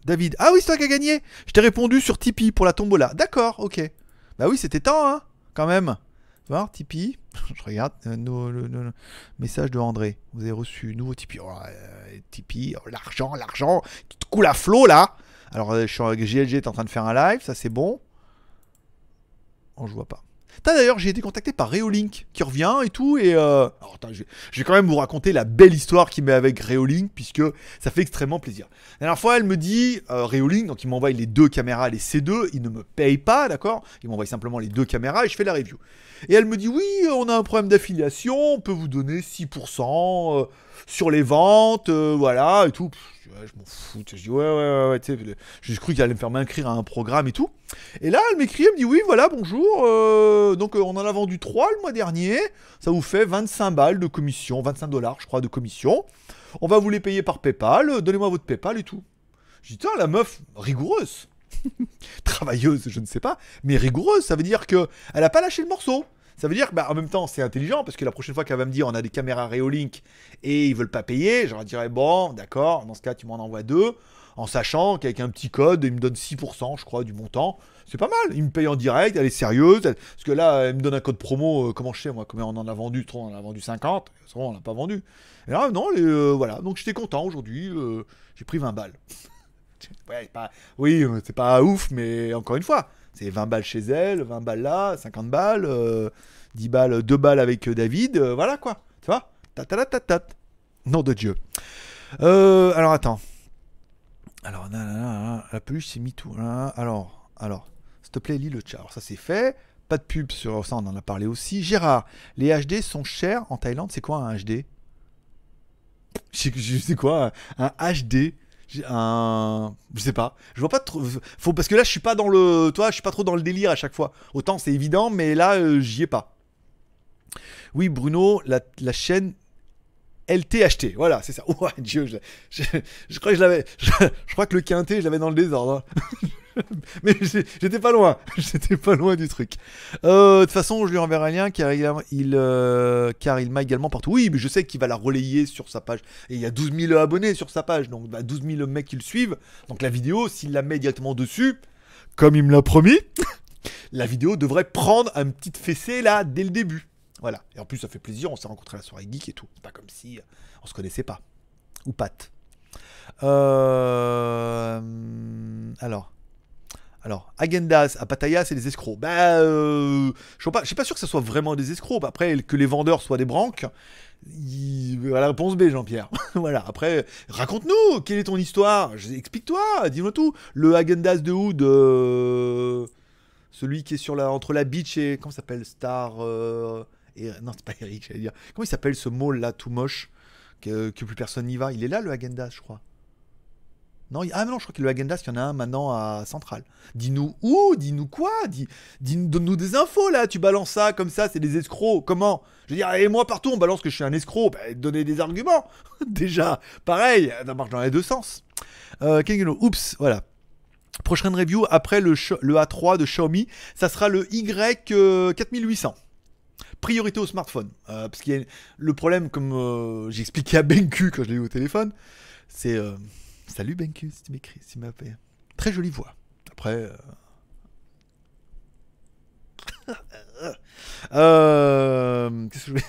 David. Ah oui, c'est toi qui as gagné. Je t'ai répondu sur Tipeee pour la tombola. D'accord, ok. Bah oui, c'était temps, hein, quand même. Voir, Tipeee. Je regarde. euh, le message de André. Vous avez reçu nouveau Tipeee. Oh, euh, Tipeee, oh, l'argent, l'argent qui te coule à flot là. Alors, euh, je suis en GLG, est en train de faire un live, ça c'est bon. Oh, je vois pas. D'ailleurs, j'ai été contacté par Reolink qui revient et tout. Et euh, je, vais, quand même vous raconter la belle histoire qu'il met avec Reolink, puisque ça fait extrêmement plaisir. La dernière fois, elle me dit, euh, Reolink, donc il m'envoie les deux caméras, les C2, il ne me paye pas, d'accord? Il m'envoie simplement les deux caméras et je fais la review. Et elle me dit, oui, on a un problème d'affiliation, on peut vous donner 6% euh, sur les ventes, voilà, et tout. Je m'en fous. Je dis, ouais, ouais, ouais, tu j'ai cru qu'elle allait me faire m'inscrire à un programme et tout. Et là, elle m'écrit, elle me dit, oui, voilà, bonjour, euh, donc euh, on en a vendu 3 le mois dernier, ça vous fait 25 balles de commission, 25 dollars, je crois, de commission. On va vous les payer par PayPal, euh, donnez-moi votre PayPal et tout. Je dis, tiens, la meuf, rigoureuse. Travailleuse, je ne sais pas, mais rigoureuse, ça veut dire que elle a pas lâché le morceau. Ça veut dire que, bah, en même temps, c'est intelligent parce que la prochaine fois qu'elle va me dire on a des caméras Reolink et ils veulent pas payer, je leur dirais bon, d'accord, dans ce cas, tu m'en envoies deux, en sachant qu'avec un petit code, il me donne 6%, je crois, du montant. C'est pas mal, il me paye en direct, elle est sérieuse, parce que là, elle me donne un code promo, euh, comment je sais, moi, combien on en a vendu, trop, on en a vendu 50, c'est bon, on l'a pas vendu. Et là, non, euh, voilà, donc j'étais content aujourd'hui, euh, j'ai pris 20 balles. Ouais, oui, c'est pas ouf, mais encore une fois, c'est 20 balles chez elle, 20 balles là, 50 balles, euh, 10 balles, 2 balles avec euh, David, euh, voilà quoi. Tu vois Tatatatat. Nom de Dieu. Euh, alors attends. Alors, nanana, la peluche c'est MeToo. hein. Alors, alors, s'il te plaît, lis le chat. Alors ça c'est fait. Pas de pub sur ça, on en a parlé aussi. Gérard, les HD sont chers en Thaïlande. C'est quoi un HD sais quoi Un HD un je sais pas. Je vois pas trop faut parce que là je suis pas dans le toi je suis pas trop dans le délire à chaque fois. Autant c'est évident mais là euh, j'y ai pas. Oui Bruno la, la chaîne LTHT voilà c'est ça. Oh dieu je, je, je crois que je l'avais je, crois que le quintet je l'avais dans le désordre hein. mais j'étais pas loin j'étais pas loin du truc Euh, de toute façon je lui enverrai un lien car il, euh, il m'a également partout oui mais je sais qu'il va la relayer sur sa page et il y a 12 000 abonnés sur sa page, donc bah, 12 000 mecs qui le suivent. Donc la vidéo, s'il la met directement dessus, comme il me l'a promis, la vidéo devrait prendre un petit fessée là dès le début. Voilà. Et en plus, ça fait plaisir, on s'est rencontrés la soirée geek et tout. C'est pas comme si euh, on se connaissait pas. Ou Pat. Euh... Alors. Alors, Agendas à Pattaya, c'est des escrocs. Bah, euh, je je suis pas sûr que ce soit vraiment des escrocs. Après, que les vendeurs soient des branques, il- voilà la réponse B, Jean-Pierre. voilà. Après, raconte-nous, quelle est ton histoire? Explique-toi, dis-moi tout. Le Agendas de où de celui qui est sur la entre la beach et comment s'appelle Star euh, et non, c'est pas Eric, j'allais dire. Comment il s'appelle ce mall là tout moche que, que plus personne n'y va? Il est là le Agendas, je crois. Non, ah non, je crois que le Agendas, il y en a un maintenant à Centrale. Dis-nous où Dis-nous quoi dis, dis- Donne-nous des infos là, tu balances ça comme ça, c'est des escrocs. Comment? Je veux dire, et moi partout on balance que je suis un escroc, bah, donnez des arguments. Déjà, pareil, ça marche dans les deux sens. Euh, oups, voilà. Prochaine review après le, Sh- le A3 de Xiaomi, ça sera le Y4800. Priorité au smartphone. Euh, parce a le problème, comme euh, j'ai expliqué à Benku quand je l'ai eu au téléphone, c'est. euh, Salut Benku, si tu m'écris, si tu m'appelles. Très jolie voix. Après. euh, euh, Qu'est-ce que je voulais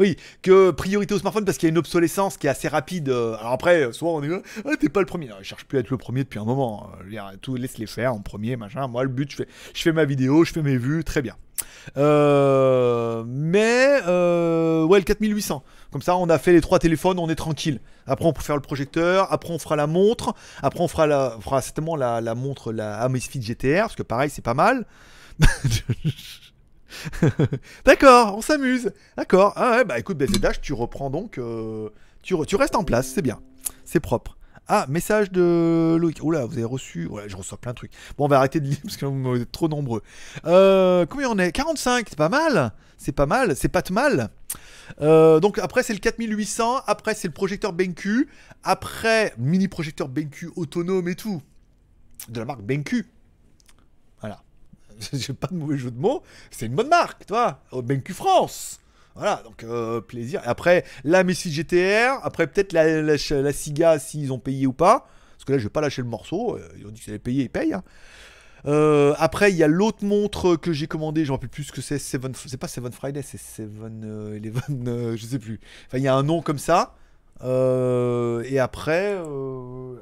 Oui, que priorité au smartphone parce qu'il y a une obsolescence qui est assez rapide. euh, Alors après, soit on est là, ah, t'es pas le premier. Je cherche plus à être le premier depuis un moment. Euh, dire, tout laisse les faire en premier, machin. Moi, le but, je fais, ma vidéo, je fais mes vues, très bien. Euh, mais euh, ouais, le 4800. Comme ça, on a fait les trois téléphones, on est tranquille. Après, on peut faire le projecteur. Après, on fera la montre. Après, on fera, la, fera certainement la, la montre, la Amazfit GTR, parce que pareil, c'est pas mal. D'accord, on s'amuse. D'accord. Ah ouais, bah écoute, BZH, tu reprends donc. euh, tu, re- tu restes en place, c'est bien. C'est propre. Ah, message de Loïc. Oula, vous avez reçu. Ouais, je reçois plein de trucs. Bon, on va arrêter de lire parce que vous êtes trop nombreux. Euh, combien on est? 45, c'est pas mal. C'est pas mal, c'est pas de mal. Euh, donc après c'est le 4800, après c'est le projecteur BenQ, après mini projecteur BenQ autonome et tout, de la marque BenQ. J'ai pas de mauvais jeu de mots, c'est une bonne marque, toi, BenQ France. Voilà, donc euh, plaisir. Et après la Messi GTR, après peut-être la, la, la Siga s'ils ont payé ou pas, parce que là je vais pas lâcher le morceau, euh, ils ont dit que ça allait payer, ils payent. hein. Euh, après, il y a l'autre montre que j'ai commandé, je ne rappelle plus ce que c'est. C'est pas Seven Friday, c'est Seven Eleven, je sais plus. Enfin, il y a un nom comme ça. Et après,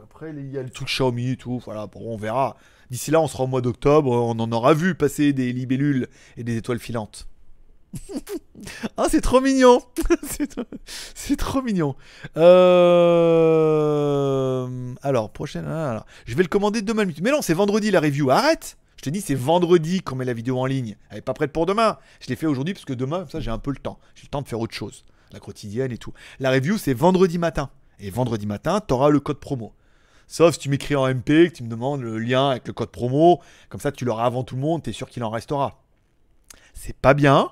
après, il y a le truc Xiaomi et tout. Voilà, bon, on verra. D'ici là, on sera au mois d'octobre. On en aura vu passer des libellules et des étoiles filantes. ah, c'est trop mignon! c'est trop- mignon. Euh... Alors, prochaine. ah. Je vais le commander demain. Mais non, c'est vendredi la review. Arrête Je te dis, c'est vendredi qu'on met la vidéo en ligne. Elle est pas prête pour demain. Je l'ai fait aujourd'hui parce que demain, ça, j'ai un peu le temps. J'ai le temps de faire autre chose. La quotidienne et tout. La review, c'est vendredi matin. Et vendredi matin, t'auras le code promo. Sauf si tu m'écris en MP, que tu me demandes le lien avec le code promo. Comme ça, tu l'auras avant tout le monde. T'es sûr qu'il en restera. C'est pas bien,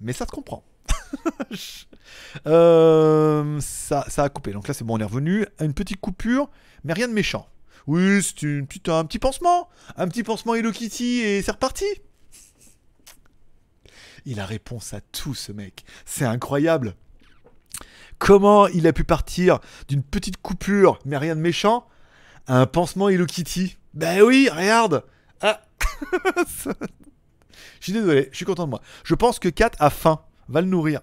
mais ça se comprend. Euh, ça, ça a coupé. Donc là, c'est bon, on est revenu. Une petite coupure, mais rien de méchant. Oui, c'est une un petit pansement. Un petit pansement Hello Kitty et c'est reparti. Il a réponse à tout, ce mec. C'est incroyable. Comment il a pu partir d'une petite coupure, mais rien de méchant, un pansement Hello Kitty Ben oui, regarde Ah Je suis désolé, je suis content de moi. Je pense que Kat a faim. Va le nourrir.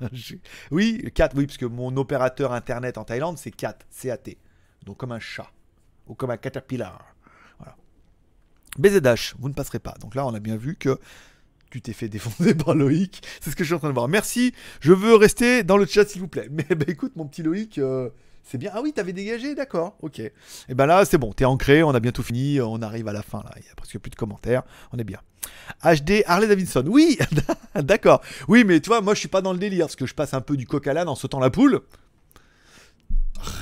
Oui, Kat, oui, parce que mon opérateur internet en Thaïlande, c'est Kat, C-A-T. Donc comme un chat. Ou comme un caterpillar. Voilà. BZH, vous ne passerez pas. Donc là, on a bien vu que tu t'es fait défoncer par Loïc. C'est ce que je suis en train de voir. Merci. Je veux rester dans le chat, s'il vous plaît. Mais bah, écoute, mon petit Loïc, euh, c'est bien. Ah oui, t'avais dégagé, d'accord. Ok. Et ben là, c'est bon. T'es ancré. On a bientôt fini. On arrive à la fin. Là, il y a presque plus de commentaires. On est bien. HD Harley Davidson. Oui, d'accord. Oui, mais tu vois, moi, je suis pas dans le délire parce que je passe un peu du coq à l'âne en sautant la poule.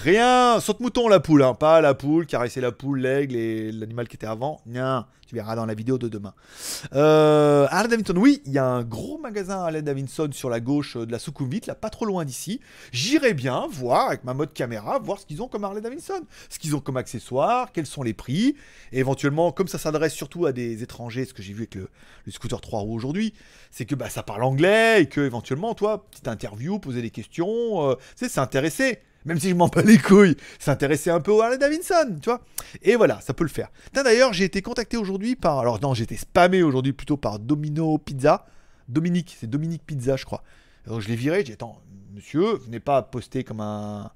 Rien, saute mouton la poule, hein. pas la poule, caresser la poule, l'aigle et l'animal qui était avant. Non, verras dans la vidéo de demain. Euh, Harley Davidson, oui, il y a un gros magasin Harley Davidson sur la gauche euh, de la Sukhumvit, là, pas trop loin d'ici. J'irai bien voir avec ma mode caméra, voir ce qu'ils ont comme Harley Davidson, ce qu'ils ont comme accessoires, quels sont les prix, et éventuellement, comme ça s'adresse surtout à des étrangers, ce que j'ai vu avec le, scooter 3 roues aujourd'hui, c'est que bah, ça parle anglais et que éventuellement, toi, petite interview, poser des questions, euh, sais, s'intéresser. Même si je m'en bats les couilles, s'intéresser un peu au Harley Davidson, tu vois. Et voilà, ça peut le faire. D'ailleurs, j'ai été contacté aujourd'hui par. Alors, non, j'ai été spammé aujourd'hui plutôt par Domino Pizza. Dominique, c'est Dominique Pizza, je crois. Donc, je l'ai viré, j'ai dit Attends, monsieur, venez pas poster comme un.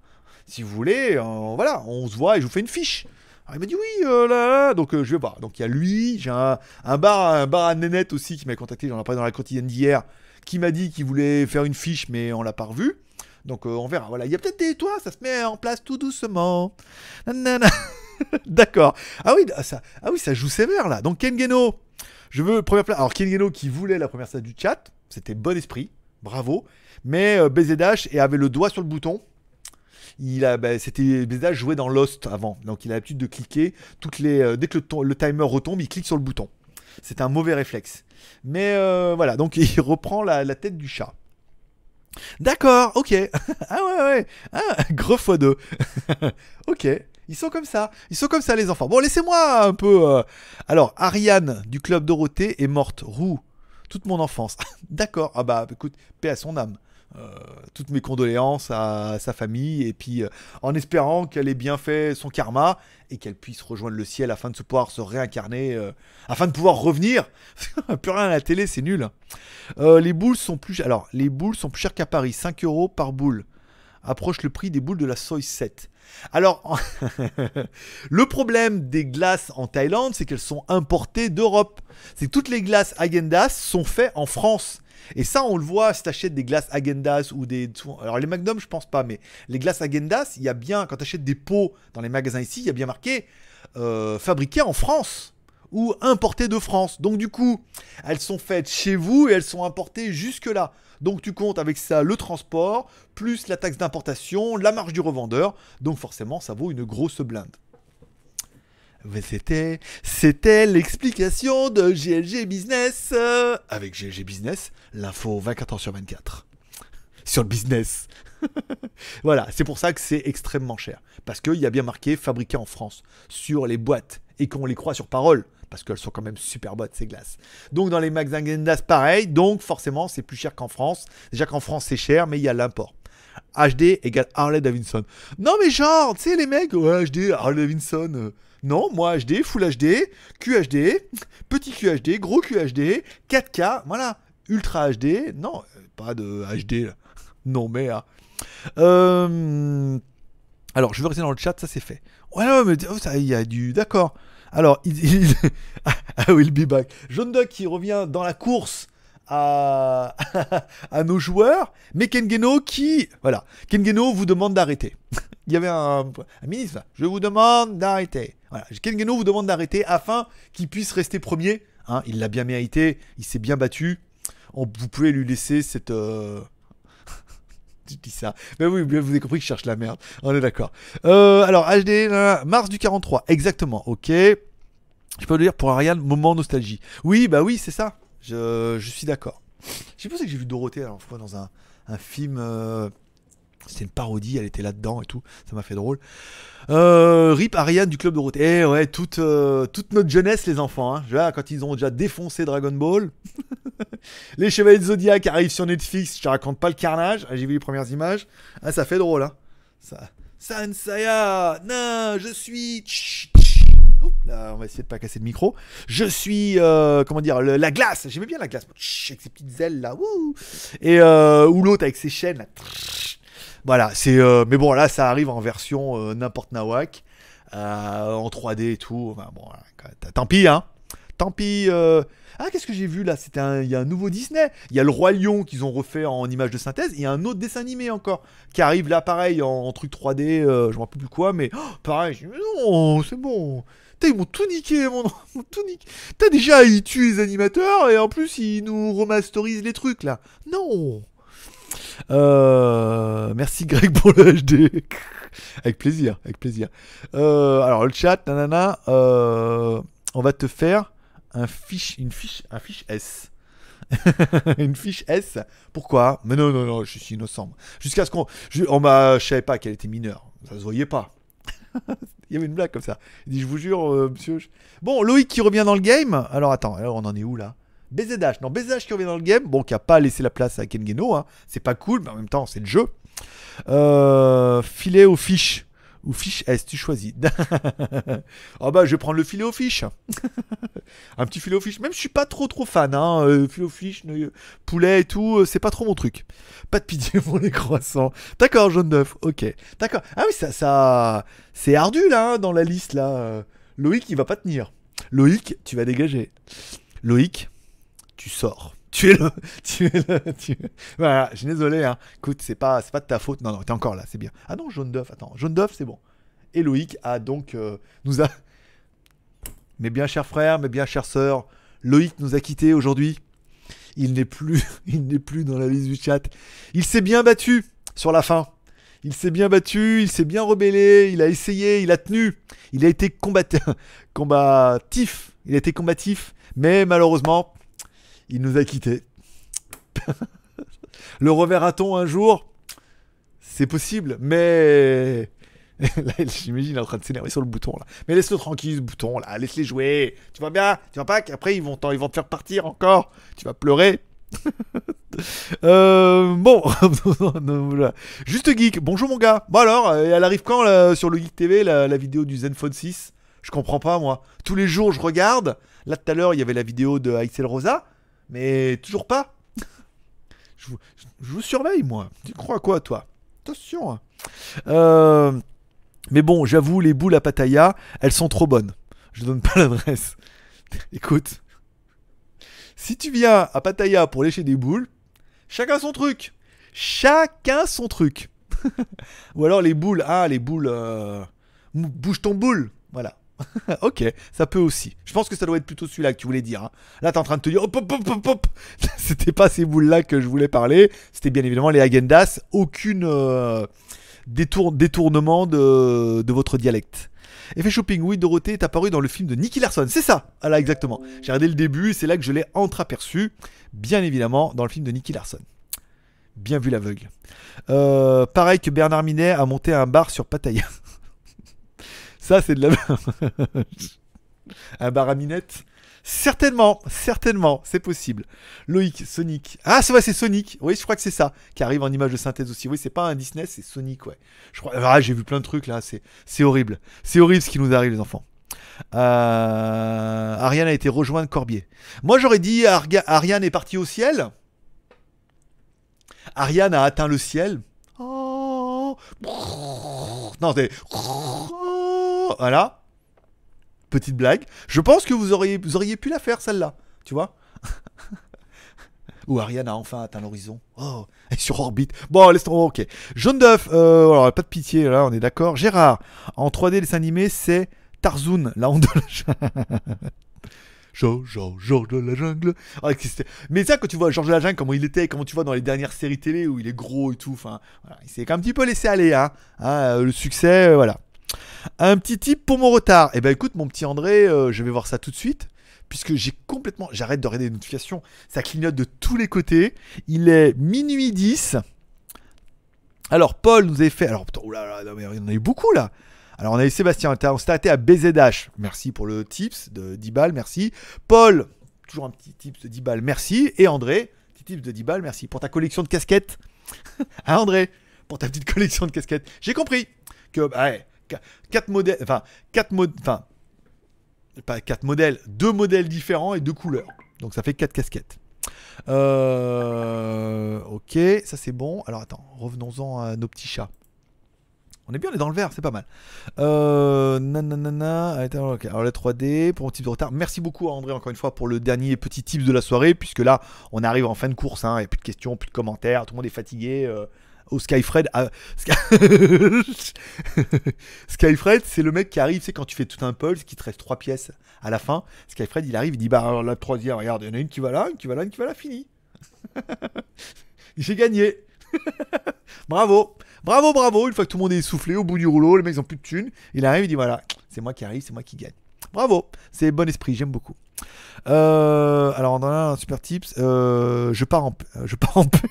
Si vous voulez, euh, voilà, on se voit et je vous fais une fiche. Alors, il m'a dit oui, euh, là, là. donc euh, je vais voir. Donc il y a lui, j'ai un, un bar, un bar à Nénette aussi qui m'a contacté, j'en ai parlé dans la quotidienne d'hier, qui m'a dit qu'il voulait faire une fiche, mais on l'a pas revu. Donc euh, on verra. Voilà, il y a peut-être des toi, ça se met en place tout doucement. D'accord. Ah oui, ça, ah oui, ça joue sévère là. Donc Ken Geno, je veux première place. Alors Ken Geno qui voulait la première place du chat, c'était bon esprit, bravo. Mais euh, BZH et avait le doigt sur le bouton. Il a, bah, c'était BZH jouait dans Lost avant, donc il a l'habitude de cliquer toutes les, euh, dès que le, timer retombe, il clique sur le bouton. C'est un mauvais réflexe. Mais euh, voilà, donc il reprend la tête du chat. D'accord, ok. ah ouais, ouais. Ah, gros fois deux. ok. Ils sont comme ça. Ils sont comme ça, les enfants. Bon, laissez-moi un peu. euh, Alors, Ariane du Club Dorothée est morte. Roux. Toute mon enfance. D'accord. Ah bah, écoute, paix à son âme. Euh, toutes mes condoléances à sa famille. Et puis, euh, en espérant qu'elle ait bien fait son karma et qu'elle puisse rejoindre le ciel afin de pouvoir se réincarner. euh, afin de pouvoir revenir. plus rien à la télé, c'est nul. Euh, les boules sont plus alors les boules sont plus chères qu'à Paris, 5 euros par boule. Approche le prix des boules de la Soy 7. Alors, le problème des glaces en Thaïlande, c'est qu'elles sont importées d'Europe. C'est que toutes les glaces Agendas sont faites en France. Et ça, on le voit si t'achètes des glaces Agendas ou des. Alors, les Magnum, je pense pas, mais les glaces Agendas, il y a bien, quand t'achètes des pots dans les magasins ici, il y a bien marqué euh, fabriqué en France ou importées de France. Donc, du coup, elles sont faites chez vous et elles sont importées jusque-là. Donc tu comptes avec ça le transport, plus la taxe d'importation, la marge du revendeur. Donc forcément, ça vaut une grosse blinde. Mais c'était, c'était l'explication de GLG Business. euh, avec GLG Business, l'info 24 heures sur 24. Sur le business. voilà, c'est pour ça que c'est extrêmement cher. Parce qu'il y a bien marqué fabriqué en France sur les boîtes et qu'on les croit sur parole. Parce qu'elles sont quand même super bonnes ces glaces. Donc dans les magasins Gendas, pareil. Donc forcément, c'est plus cher qu'en France. Déjà qu'en France, c'est cher, mais il y a l'import. HD égale Harley Davidson. Non mais genre, tu sais les mecs, ouais, HD, Harley Davidson. Non, moi HD, Full HD, QHD, petit QHD, gros QHD, 4K, voilà. Ultra HD, non, euh, pas de HD là. Non mais... ah. Euh, alors, je vais rester dans le chat, ça c'est fait. Ouais, ouais, mais oh, ça, il y a du... D'accord. Alors, il... ah oui, le be back. John Duck qui revient dans la course à, nos joueurs, mais Kengeno qui... Voilà, Kengeno vous demande d'arrêter. il y avait un, un ministre, je vous demande d'arrêter. Voilà, Kengeno vous demande d'arrêter afin qu'il puisse rester premier. Hein, il l'a bien mérité, il s'est bien battu. On- vous pouvez lui laisser cette... euh, je dis ça. Mais oui, bien, vous avez compris que je cherche la merde. On est d'accord. Euh, alors, HD, mars du 43. Exactement. Ok. Je peux le dire pour Ariane, moment nostalgie. Oui, bah oui, c'est ça. Je, suis d'accord. Sais pas si j'ai vu Dorothée alors, fois dans un, film. euh, C'était une parodie, elle était là-dedans et tout, ça m'a fait drôle. Euh, Rip Ariane du Club Dorothée. Eh ouais, toute, euh, toute notre jeunesse, les enfants. Hein. Quand ils ont déjà défoncé Dragon Ball. les Chevaliers de Zodiac arrivent sur Netflix, je te raconte pas le carnage. Ah, J'ai vu les premières images. Ah, ça fait drôle, hein. Ça. Sansaya, non, je suis. Là, on va essayer de pas casser le micro. Je suis, euh, comment dire, la glace. J'aimais bien la glace. Avec ses petites ailes là. Wouh. Et euh, ou l'autre avec ses chaînes là. Voilà, c'est. euh, mais bon, là, ça arrive en version euh, n'importe nawak, euh, en 3D et tout. Enfin, bon, tant pis, hein. Tant pis. euh. Ah, qu'est-ce que j'ai vu là? C'était un, il y a un nouveau Disney. Il y a le roi lion qu'ils ont refait en image de synthèse. Il y a un autre dessin animé encore qui arrive là, pareil, en, truc 3D. euh, je me rappelle plus quoi, mais oh, pareil. Je dis, non, c'est bon. Ils m'ont tout niqué, mon, ils m'ont tout niqué. T'as déjà, ils tuent les animateurs et en plus ils nous remasterisent les trucs là. Non. Euh, merci Greg pour le HD. avec plaisir, avec plaisir. Euh, alors le chat, nanana, on va te faire un fiche, une fiche, un fiche S. une fiche S. Pourquoi? Mais non, non, non, je suis innocent. Jusqu'à ce qu'on, je, on m'a, je savais pas qu'elle était mineure. Ça se voyait pas. Il y avait une blague comme ça. Il je vous jure, euh, monsieur. Bon, Loïc qui revient dans le game. Alors attends, alors on en est où là? BZH, non, BZH qui revient dans le game, bon, qui a pas laissé la place à Ken Geno, hein. c'est pas cool, mais en même temps, c'est le jeu. Euh, filet aux fiches, ou fiche S, tu choisis. oh bah, je vais prendre le filet aux fiches. Un petit filet aux fiches, même je suis pas trop trop fan, hein. euh, filet aux fiches, euh, poulet et tout, euh, c'est pas trop mon truc. Pas de pitié pour les croissants. D'accord, jaune d'œuf, ok. D'accord. Ah oui, ça, ça c'est ardu là, hein, dans la liste là. Loïc, il va pas tenir. Loïc, tu vas dégager. Loïc, tu sors. Tu es le. Voilà, je suis désolé, hein. Écoute, c'est pas, pas de ta faute. Non, non, t'es encore là, c'est bien. Ah non, jaune d'œuf, attends. Jaune d'œuf, c'est bon. Et Loïc a donc. euh, nous a. Mes bien chers frères, mes bien chères sœurs, Loïc nous a quittés aujourd'hui. Il n'est plus, il n'est plus dans la liste du chat. Il s'est bien battu sur la fin. Il s'est bien battu, il s'est bien rebellé, il a essayé, il a tenu. Il a été combat- combatif. Il a été combatif, mais malheureusement, il nous a quittés. Le reverra-t-on un jour? C'est possible, mais. Là, j'imagine, il est en train de s'énerver sur le bouton là. Mais laisse-le tranquille, ce bouton là, laisse-les jouer. Tu vas bien? Tu vas pas qu'après ils vont, ils vont te faire partir encore? Tu vas pleurer Euh, bon, juste geek. Bonjour mon gars. Bon alors, euh, elle arrive quand sur le Geek TV la, la vidéo du Zenfone 6 Je comprends pas moi. Tous les jours je regarde. Là tout à l'heure il y avait la vidéo de Axel Rosa, mais toujours pas. Je vous, surveille moi. Tu crois quoi toi? Attention. hein. Euh, mais bon, j'avoue les boules à Pattaya, elles sont trop bonnes. Je donne pas l'adresse. Écoute, si tu viens à Pattaya pour lécher des boules, chacun son truc. Chacun son truc. Ou alors les boules, ah les boules, euh, bouge ton boule, voilà. ok, ça peut aussi. Je pense que ça doit être plutôt celui-là que tu voulais dire. hein. Là, t'es en train de te dire, hop, hop, hop, hop, hop. C'était pas ces boules-là que je voulais parler. C'était bien évidemment les agendas. Aucune euh, détour- détournement de, votre dialecte. Effet shopping, oui, Dorothée est apparue dans le film de Nicky Larson. C'est ça, ah là, exactement. J'ai regardé le début, c'est là que je l'ai entreaperçu, bien évidemment, dans le film de Nicky Larson. Bien vu l'aveugle. Euh, pareil que Bernard Minet a monté un bar sur Pattaya. Ça, c'est de la. un bar à minette Certainement, certainement, c'est possible. Loïc, Sonic. Ah, c'est vrai, c'est Sonic. Oui, je crois que c'est ça qui arrive en image de synthèse aussi. Oui, c'est pas un Disney, c'est Sonic, ouais. Ah, j'ai vu plein de trucs là. C'est, c'est horrible. C'est horrible ce qui nous arrive, les enfants. Euh, Ariane a été rejointe Corbier. Moi, j'aurais dit Arga- Ariane est partie au ciel. Ariane a atteint le ciel. Oh. Non, c'est. Voilà. Petite blague. Je pense que vous auriez, pu la faire, celle-là. Tu vois? Ou Ariane a enfin atteint l'horizon. Oh, sur orbite. Bon, laisse tomber, ok. Jaune d'œuf, euh, pas de pitié, là, on est d'accord. Gérard, en 3D, les animés, c'est Tarzoun, la honte de la jungle. Georges, Georges de la jungle. Ah, Mais ça, quand tu vois Georges de la jungle, comment il était, comment tu vois dans les dernières séries télé où il est gros et tout, enfin, voilà, il s'est un petit peu laissé aller, hein. Hein, euh, le succès, euh, voilà. Un petit tip pour mon retard. Eh ben écoute, mon petit André, euh, je vais voir ça tout de suite. Puisque j'ai complètement. J'arrête de regarder les notifications. Ça clignote de tous les côtés. Il est minuit 10. Alors, Paul nous avait fait. Alors, putain, mais il y en a eu beaucoup là. Alors, on a eu Sébastien, on s'était arrêté à BZH. Merci pour le tips de 10 balles, merci. Paul, toujours un petit tips de 10 balles, merci. Et André, petit tips de 10 balles, merci. Pour ta collection de casquettes. ah, André, pour ta petite collection de casquettes. J'ai compris que, bah, ouais, 4 modèles, enfin, 4 modèles, enfin, pas 4 modèles, 2 modèles différents et 2 couleurs. Donc, ça fait 4 casquettes. Euh, ok, ça c'est bon. Alors attends, revenons-en à nos petits chats. On est bien, on est dans le vert, c'est pas mal. Euh, nanana. Alors la 3D, pour mon type de retard. Merci beaucoup à André encore une fois pour le dernier petit tips de la soirée, puisque là on arrive en fin de course, hein, il n'y a plus de questions, plus de commentaires, tout le monde est fatigué. euh, au Skyfred, ah, Sky- Skyfred, c'est le mec qui arrive, c'est quand tu fais tout un pulse, qui te reste trois pièces à la fin. Skyfred, il arrive, il dit bah la troisième, regarde, il y en a une qui va là, une qui va là, une qui va là, fini. J'ai gagné. bravo, bravo, bravo. Une fois que tout le monde est essoufflé au bout du rouleau, les mecs ils ont plus de thunes. Il arrive, il dit voilà, c'est moi qui arrive, c'est moi qui gagne. Bravo, c'est bon esprit, j'aime beaucoup. Euh, alors on a un super tips. euh, je pars en, euh, je pars en paix.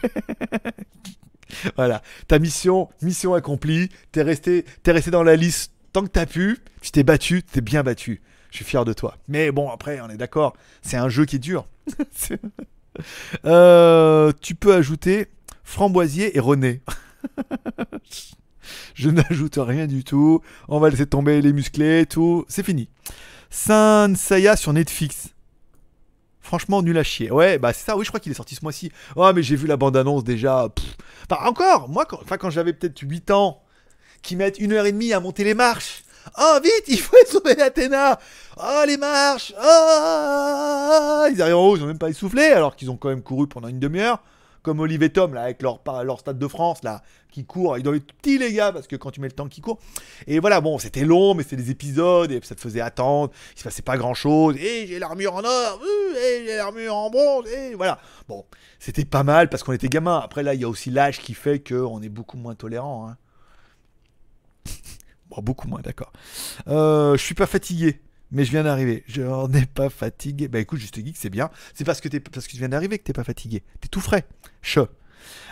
voilà, ta mission, mission accomplie. T'es resté, t'es resté dans la liste tant que t'as pu. Tu t'es battu, t'es bien battu. Je suis fier de toi. Mais bon, après, on est d'accord. C'est un jeu qui est dur. C'est- Euh, tu peux ajouter Framboisier et René. Je n'ajoute rien du tout. On va laisser tomber les musclés, tout. C'est fini. Saint Seiya sur Netflix. Franchement, nul à chier. Ouais, bah c'est ça. Oui, je crois qu'il est sorti ce mois-ci. Oh, mais j'ai vu la bande-annonce déjà. Enfin, encore, moi, quand, j'avais peut-être 8 ans, qui mettent une heure et demie à monter les marches. Oh, vite, il faut sauver Athéna. Oh, les marches. Oh, ils arrivent en haut, ils ont même pas essoufflé, alors qu'ils ont quand même couru pendant une demi-heure. Comme Olive et Tom, là, avec leur, stade de France, là, qui courent. Ils doivent être petits, les gars, parce que quand tu mets le temps qu'ils courent. Et voilà, bon, c'était long, mais c'était des épisodes, et ça te faisait attendre. Il se passait pas grand-chose. Et j'ai l'armure en or, euh, et j'ai l'armure en bronze, et voilà. Bon, c'était pas mal, parce qu'on était gamin. Après, là, il y a aussi l'âge qui fait qu'on est beaucoup moins tolérant. Hein. Bon, beaucoup moins, d'accord. Euh, je suis pas fatigué, mais je viens d'arriver. Je n'en ai pas fatigué. Bah écoute, juste geek, c'est bien. C'est parce que, tu viens d'arriver que t'es pas fatigué. T'es tout frais. Che.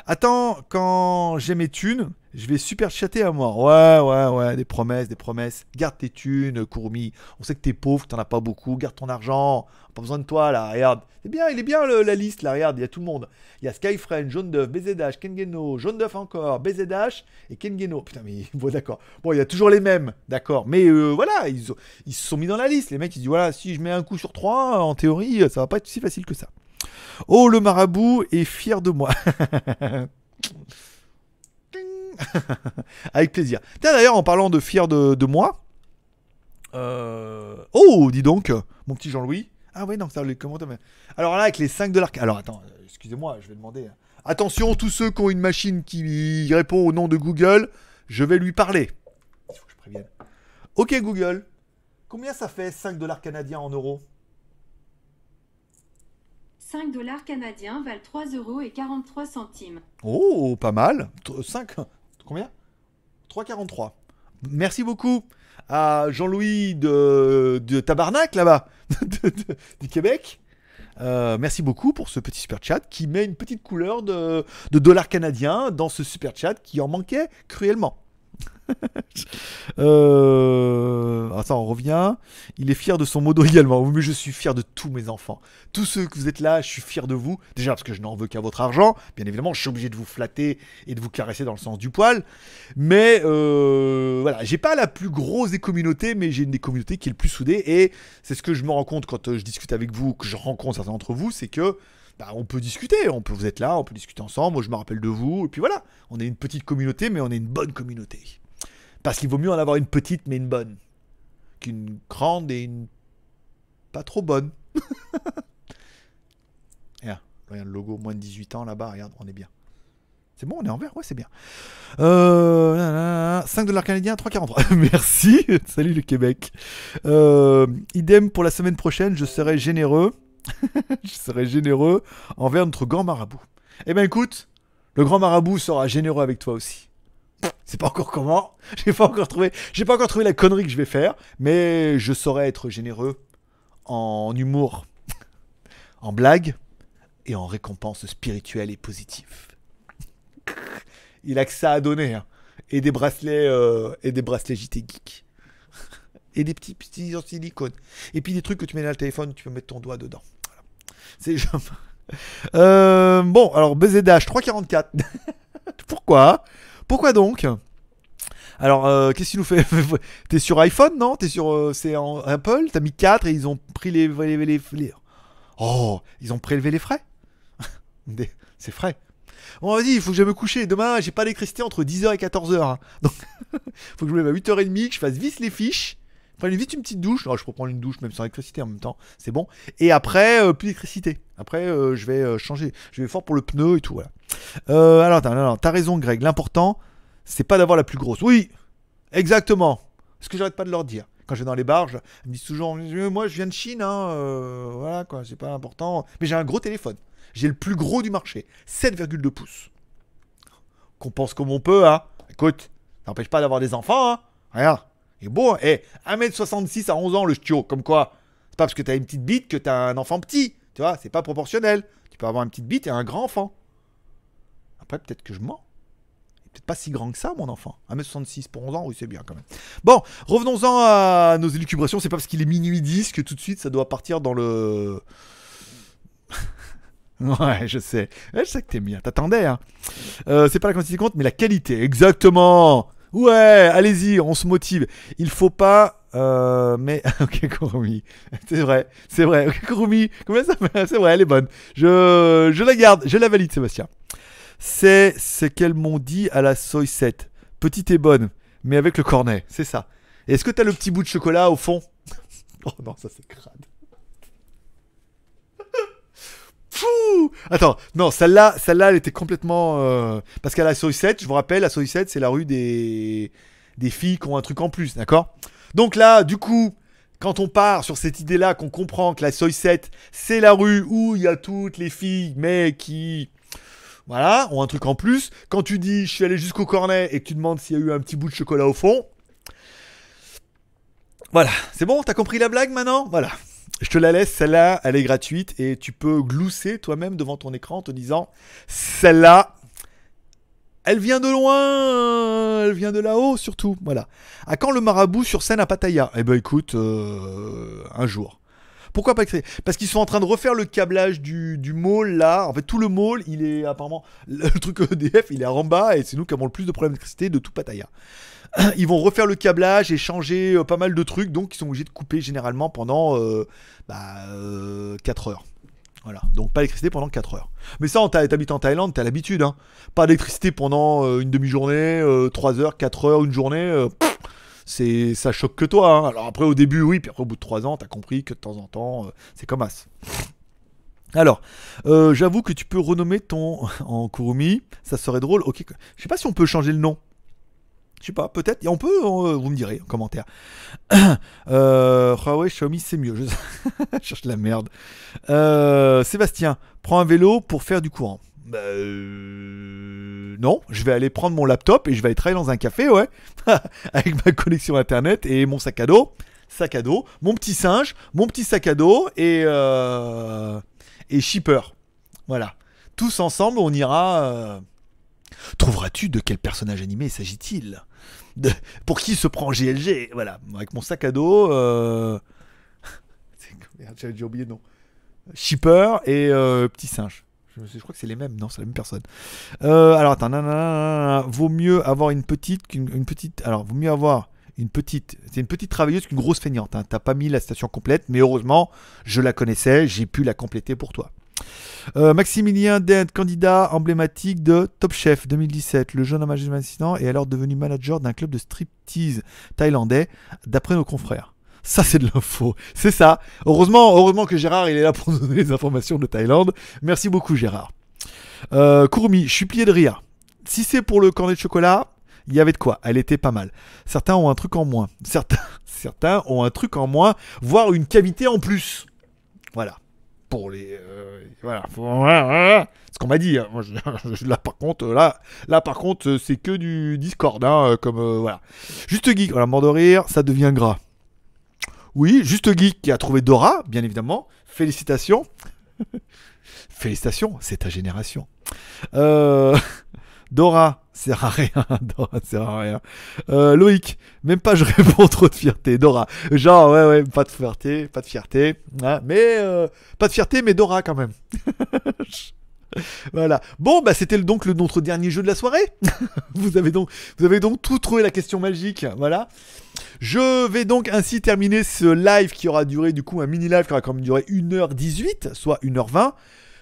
Attends, quand j'ai mes thunes, je vais super chatter à moi. Ouais, ouais, ouais, des promesses, des promesses. Garde tes thunes, Kurumi. On sait que t'es pauvre, que t'en as pas beaucoup. Garde ton argent. Pas besoin de toi, là. Regarde. C'est bien, il est bien la liste, là. Regarde, il y a tout le monde. Il y a Skyfriend, Jaune d'œuf, BZH, Kengeno, Jaune d'œuf encore, BZH et Kengeno. Putain, mais bon, d'accord. Bon, il y a toujours les mêmes, d'accord. Mais euh, voilà, ils se sont mis dans la liste. Les mecs, ils disent voilà, si je mets un coup sur trois, en théorie, ça va pas être si facile que ça. Oh, le marabout est fier de moi. Avec plaisir. Tiens, d'ailleurs, en parlant de fier de, moi. euh, Oh, dis donc, mon petit Jean-Louis. Ah ouais, non, ça, les commentaires. mais- Alors là, avec les 5 dollars. Alors attends, euh, excusez-moi, je vais demander. Attention, tous ceux qui ont une machine qui répond au nom de Google, je vais lui parler. Il faut que je prévienne. Ok, Google. Combien ça fait 5 dollars canadiens en euros? 5 dollars canadiens valent 3 euros et 43 centimes. Oh, pas mal. 5. Combien? 3,43. Merci beaucoup à Jean-Louis de, de Tabarnak là-bas, du Québec. Euh, merci beaucoup pour ce petit super chat qui met une petite couleur de, de dollars canadiens dans ce super chat qui en manquait cruellement. euh... Attends, on revient. Il est fier de son modo également. Mais je suis fier de tous mes enfants. Tous ceux que vous êtes là, je suis fier de vous. Déjà parce que je n'en veux qu'à votre argent. Bien évidemment, je suis obligé de vous flatter et de vous caresser dans le sens du poil. Mais euh, voilà, j'ai pas la plus grosse des communautés, mais j'ai une des communautés qui est le plus soudée. Et c'est ce que je me rends compte quand euh, je discute avec vous, que je rencontre certains d'entre vous, c'est que bah, on peut discuter, on peut vous être là, on peut discuter ensemble. Moi, je me rappelle de vous. Et puis voilà, on est une petite communauté, mais on est une bonne communauté. Parce qu'il vaut mieux en avoir une petite, mais une bonne, qu'une grande et une pas trop bonne. regarde, le logo moins de 18 ans là-bas, regarde, on est bien. C'est bon, on est en vert, ouais, c'est bien. Euh, nanana, 5 dollars canadiens, 3,43. Merci, salut le Québec. Euh, idem pour la semaine prochaine, je serai généreux. je serai généreux envers notre grand marabout. Eh ben écoute, le grand marabout sera généreux avec toi aussi. C'est pas encore comment, j'ai pas encore trouvé, j'ai pas encore trouvé la connerie que je vais faire, mais je saurai être généreux en humour, en blague et en récompense spirituelle et positive. il a que ça à donner. hein. Et des bracelets, euh, et des bracelets JT Geek. et des petits petits en silicone. Et puis des trucs que tu mets dans le téléphone, tu peux mettre ton doigt dedans. C'est Euh, bon, alors BZH 344. Pourquoi? Pourquoi donc? Alors, euh, qu'est-ce qu'il nous fait T'es sur iPhone, non? T'es sur. euh, c'est en Apple? T'as mis 4 et ils ont pris les, les, les- Oh Ils ont prélevé les frais? C'est frais. Bon, vas-y, il faut que j'aille me coucher. Demain, j'ai pas d'électricité entre 10h et 14h. hein. Donc, faut que je me lève à 8h30, que je fasse vite les fiches. Prenne vite une petite douche. Non, je peux prendre une douche même sans électricité en même temps. C'est bon. Et après, euh, plus d'électricité. Après, euh, je vais euh, changer. Je vais fort pour le pneu et tout. Voilà. Alors, t'as raison, Greg. L'important, c'est pas d'avoir la plus grosse. Oui, exactement. Ce que j'arrête pas de leur dire. Quand je vais dans les bars, je- ils me disent toujours Moi, je viens de Chine, hein, voilà, quoi, c'est pas important. Mais j'ai un gros téléphone. J'ai le plus gros du marché 7,2 pouces. Qu'on pense comme on peut, hein. Écoute, n'empêche pas d'avoir des enfants, hein. Il est beau, hein. Eh, 1m66 à 11 ans, le ch'tio, comme quoi C'est pas parce que t'as une petite bite que t'as un enfant petit. Tu vois, c'est pas proportionnel. Tu peux avoir une petite bite et un grand enfant. Après, peut-être que je mens. Peut-être pas si grand que ça, mon enfant. 1m66 pour 11 ans, oui, c'est bien quand même. Bon, revenons-en à nos élucubrations. C'est pas parce qu'il est minuit 10 que tout de suite ça doit partir dans le. ouais, je sais. Ouais, je sais que t'aimes bien. T'attendais, hein. Euh, c'est pas la quantité qui compte, mais la qualité. Exactement. Ouais, allez-y, on se motive. Il faut pas. euh, mais ok Kurumi, c'est vrai, c'est vrai. Ok Kurumi, combien ça C'est vrai, elle est bonne. Je, je la garde, je la valide Sébastien. C'est ce qu'elles m'ont dit à la Soy 7. Petite et bonne, mais avec le cornet, c'est ça. Est-ce que t'as le petit bout de chocolat au fond? Oh non, ça c'est crade. Fou Attends, non, celle-là, celle-là, elle était complètement. euh, Parce qu'à la Soy 7, je vous rappelle, la Soy 7, c'est la rue des des filles qui ont un truc en plus, d'accord? Donc là, du coup, quand on part sur cette idée-là, qu'on comprend que la Soy 7, c'est la rue où il y a toutes les filles, mais qui. Voilà, ont un truc en plus. Quand tu dis je suis allé jusqu'au cornet et que tu demandes s'il y a eu un petit bout de chocolat au fond. Voilà, c'est bon, t'as compris la blague maintenant? Voilà. Je te la laisse, celle-là, elle est gratuite et tu peux glousser toi-même devant ton écran en te disant celle-là, elle vient de loin, elle vient de là-haut surtout. Voilà. À quand le marabout sur scène à Pattaya? Eh ben écoute, euh, un jour. Pourquoi pas créer? Parce qu'ils sont en train de refaire le câblage du, du mall là. En fait, tout le mall, il est apparemment. Le truc EDF, il est en bas et c'est nous qui avons le plus de problèmes d'électricité de tout Pattaya. Ils vont refaire le câblage et changer euh, pas mal de trucs, donc ils sont obligés de couper généralement pendant euh, bah, euh, 4 heures. Voilà, donc pas d'électricité pendant 4 heures. Mais ça, t'habites en Thaïlande, t'as l'habitude. Hein. Pas d'électricité pendant une demi-journée, euh, 3 heures, 4 heures, une journée. c'est ça choque que toi. hein. Alors après, au début, oui, puis après, au bout de 3 ans, t'as compris que de temps en temps, c'est comme as. Alors, j'avoue que tu peux renommer ton en Kurumi, ça serait drôle. Ok, je sais pas si on peut changer le nom. Je sais pas, peut-être. Et On peut, euh, vous me direz en commentaire. euh, Huawei, Xiaomi, c'est mieux. Je, je cherche la merde. Euh, Sébastien, prends un vélo pour faire du courant. Bah, euh, non, je vais aller prendre mon laptop et je vais aller travailler dans un café, ouais, avec ma connexion internet et mon sac à dos, sac à dos, mon petit singe, mon petit sac à dos et et shipper. Voilà, tous ensemble, on ira. Trouveras-tu de quel personnage animé s'agit-il? De- Pour qui se prend GLG Voilà, avec mon sac à dos. Euh... déjà oublié le nom. Shipper et euh, petit singe. Je, crois que c'est les mêmes, non, c'est la même personne. Euh, alors attends, nanana, vaut mieux avoir une petite qu'une une petite. Alors, vaut mieux avoir une petite. C'est une petite travailleuse qu'une grosse feignante. hein. T'as pas mis la station complète, mais heureusement, je la connaissais, j'ai pu la compléter pour toi. Euh, Maximilien Dent, candidat emblématique de Top Chef 2017. Le jeune homme âgé de 26 ans est alors devenu manager d'un club de striptease thaïlandais, d'après nos confrères. Ça, c'est de l'info. C'est ça. Heureusement, heureusement que Gérard, il est là pour nous donner les informations de Thaïlande. Merci beaucoup, Gérard. Euh, Kurumi, je suis plié de rire. Si c'est pour le cornet de chocolat, il y avait de quoi. Elle était pas mal. Certains ont un truc en moins. Certains, certains ont un truc en moins, voire une cavité en plus. Voilà. Euh, ce qu'on m'a dit. hein. Là, par contre, là, là, par contre, c'est que du Discord. hein, euh, comme euh, voilà. Juste geek. Voilà, mort de rire, ça devient gras. Oui, juste geek qui a trouvé Dora, bien évidemment. Félicitations. Félicitations, c'est ta génération. Dora, Sert à rien, Dora, sert à rien. Euh, Loïc, même pas je réponds trop de fierté. Dora, genre, ouais, ouais, pas de fierté, pas de fierté. hein, mais, euh, pas de fierté, mais Dora quand même. voilà. Bon, bah, c'était donc le, notre dernier jeu de la soirée. vous, avez donc, vous avez donc tout trouvé la question magique. Voilà. Je vais donc ainsi terminer ce live qui aura duré, du coup, un mini live qui aura quand même duré 1h18, soit 1h20.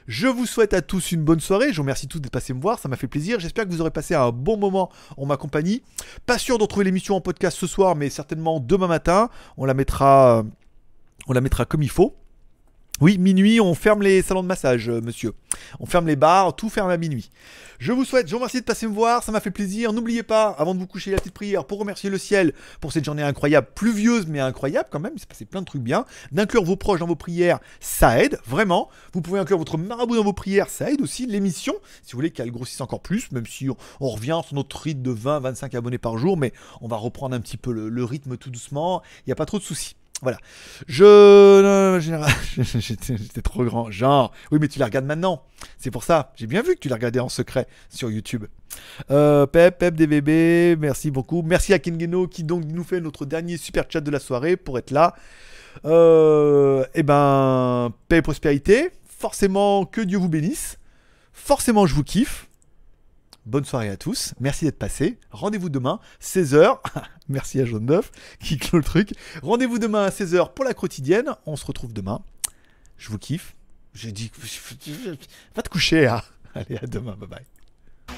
Je vous souhaite à tous une bonne soirée. Je vous remercie tous d'être passés me voir. Ça m'a fait plaisir. J'espère que vous aurez passé un bon moment en ma compagnie. Pas sûr de retrouver l'émission en podcast ce soir, mais certainement demain matin. On la mettra, on la mettra comme il faut. Oui, minuit, on ferme les salons de massage, euh, monsieur. On ferme les bars, tout ferme à minuit. Je vous souhaite, je vous remercie de passer me voir, ça m'a fait plaisir. N'oubliez pas, avant de vous coucher, la petite prière pour remercier le ciel pour cette journée incroyable, pluvieuse mais incroyable quand même. Il s'est passé plein de trucs bien. D'inclure vos proches dans vos prières, ça aide vraiment. Vous pouvez inclure votre marabout dans vos prières, ça aide aussi. L'émission, si vous voulez qu'elle grossisse encore plus, même si on, revient sur notre rythme de 20-25 abonnés par jour, mais on va reprendre un petit peu le rythme tout doucement. Il n'y a pas trop de soucis. Voilà. Je. J'étais trop grand. Genre. Oui, mais tu la regardes maintenant. C'est pour ça. J'ai bien vu que tu la regardais en secret sur YouTube. Euh, Pep, Pep, DVB, merci beaucoup. Merci à Kingeno qui donc nous fait notre dernier super chat de la soirée pour être là. Euh, eh ben, paix et prospérité. Forcément, que Dieu vous bénisse. Forcément, je vous kiffe. Bonne soirée à tous. Merci d'être passé. Rendez-vous demain, 16h. Merci à Jaune Neuf qui clôt le truc. Rendez-vous demain à 16h pour la quotidienne. On se retrouve demain. Je vous kiffe. J'ai dit. Va te coucher, hein. Allez, à demain. Bye bye.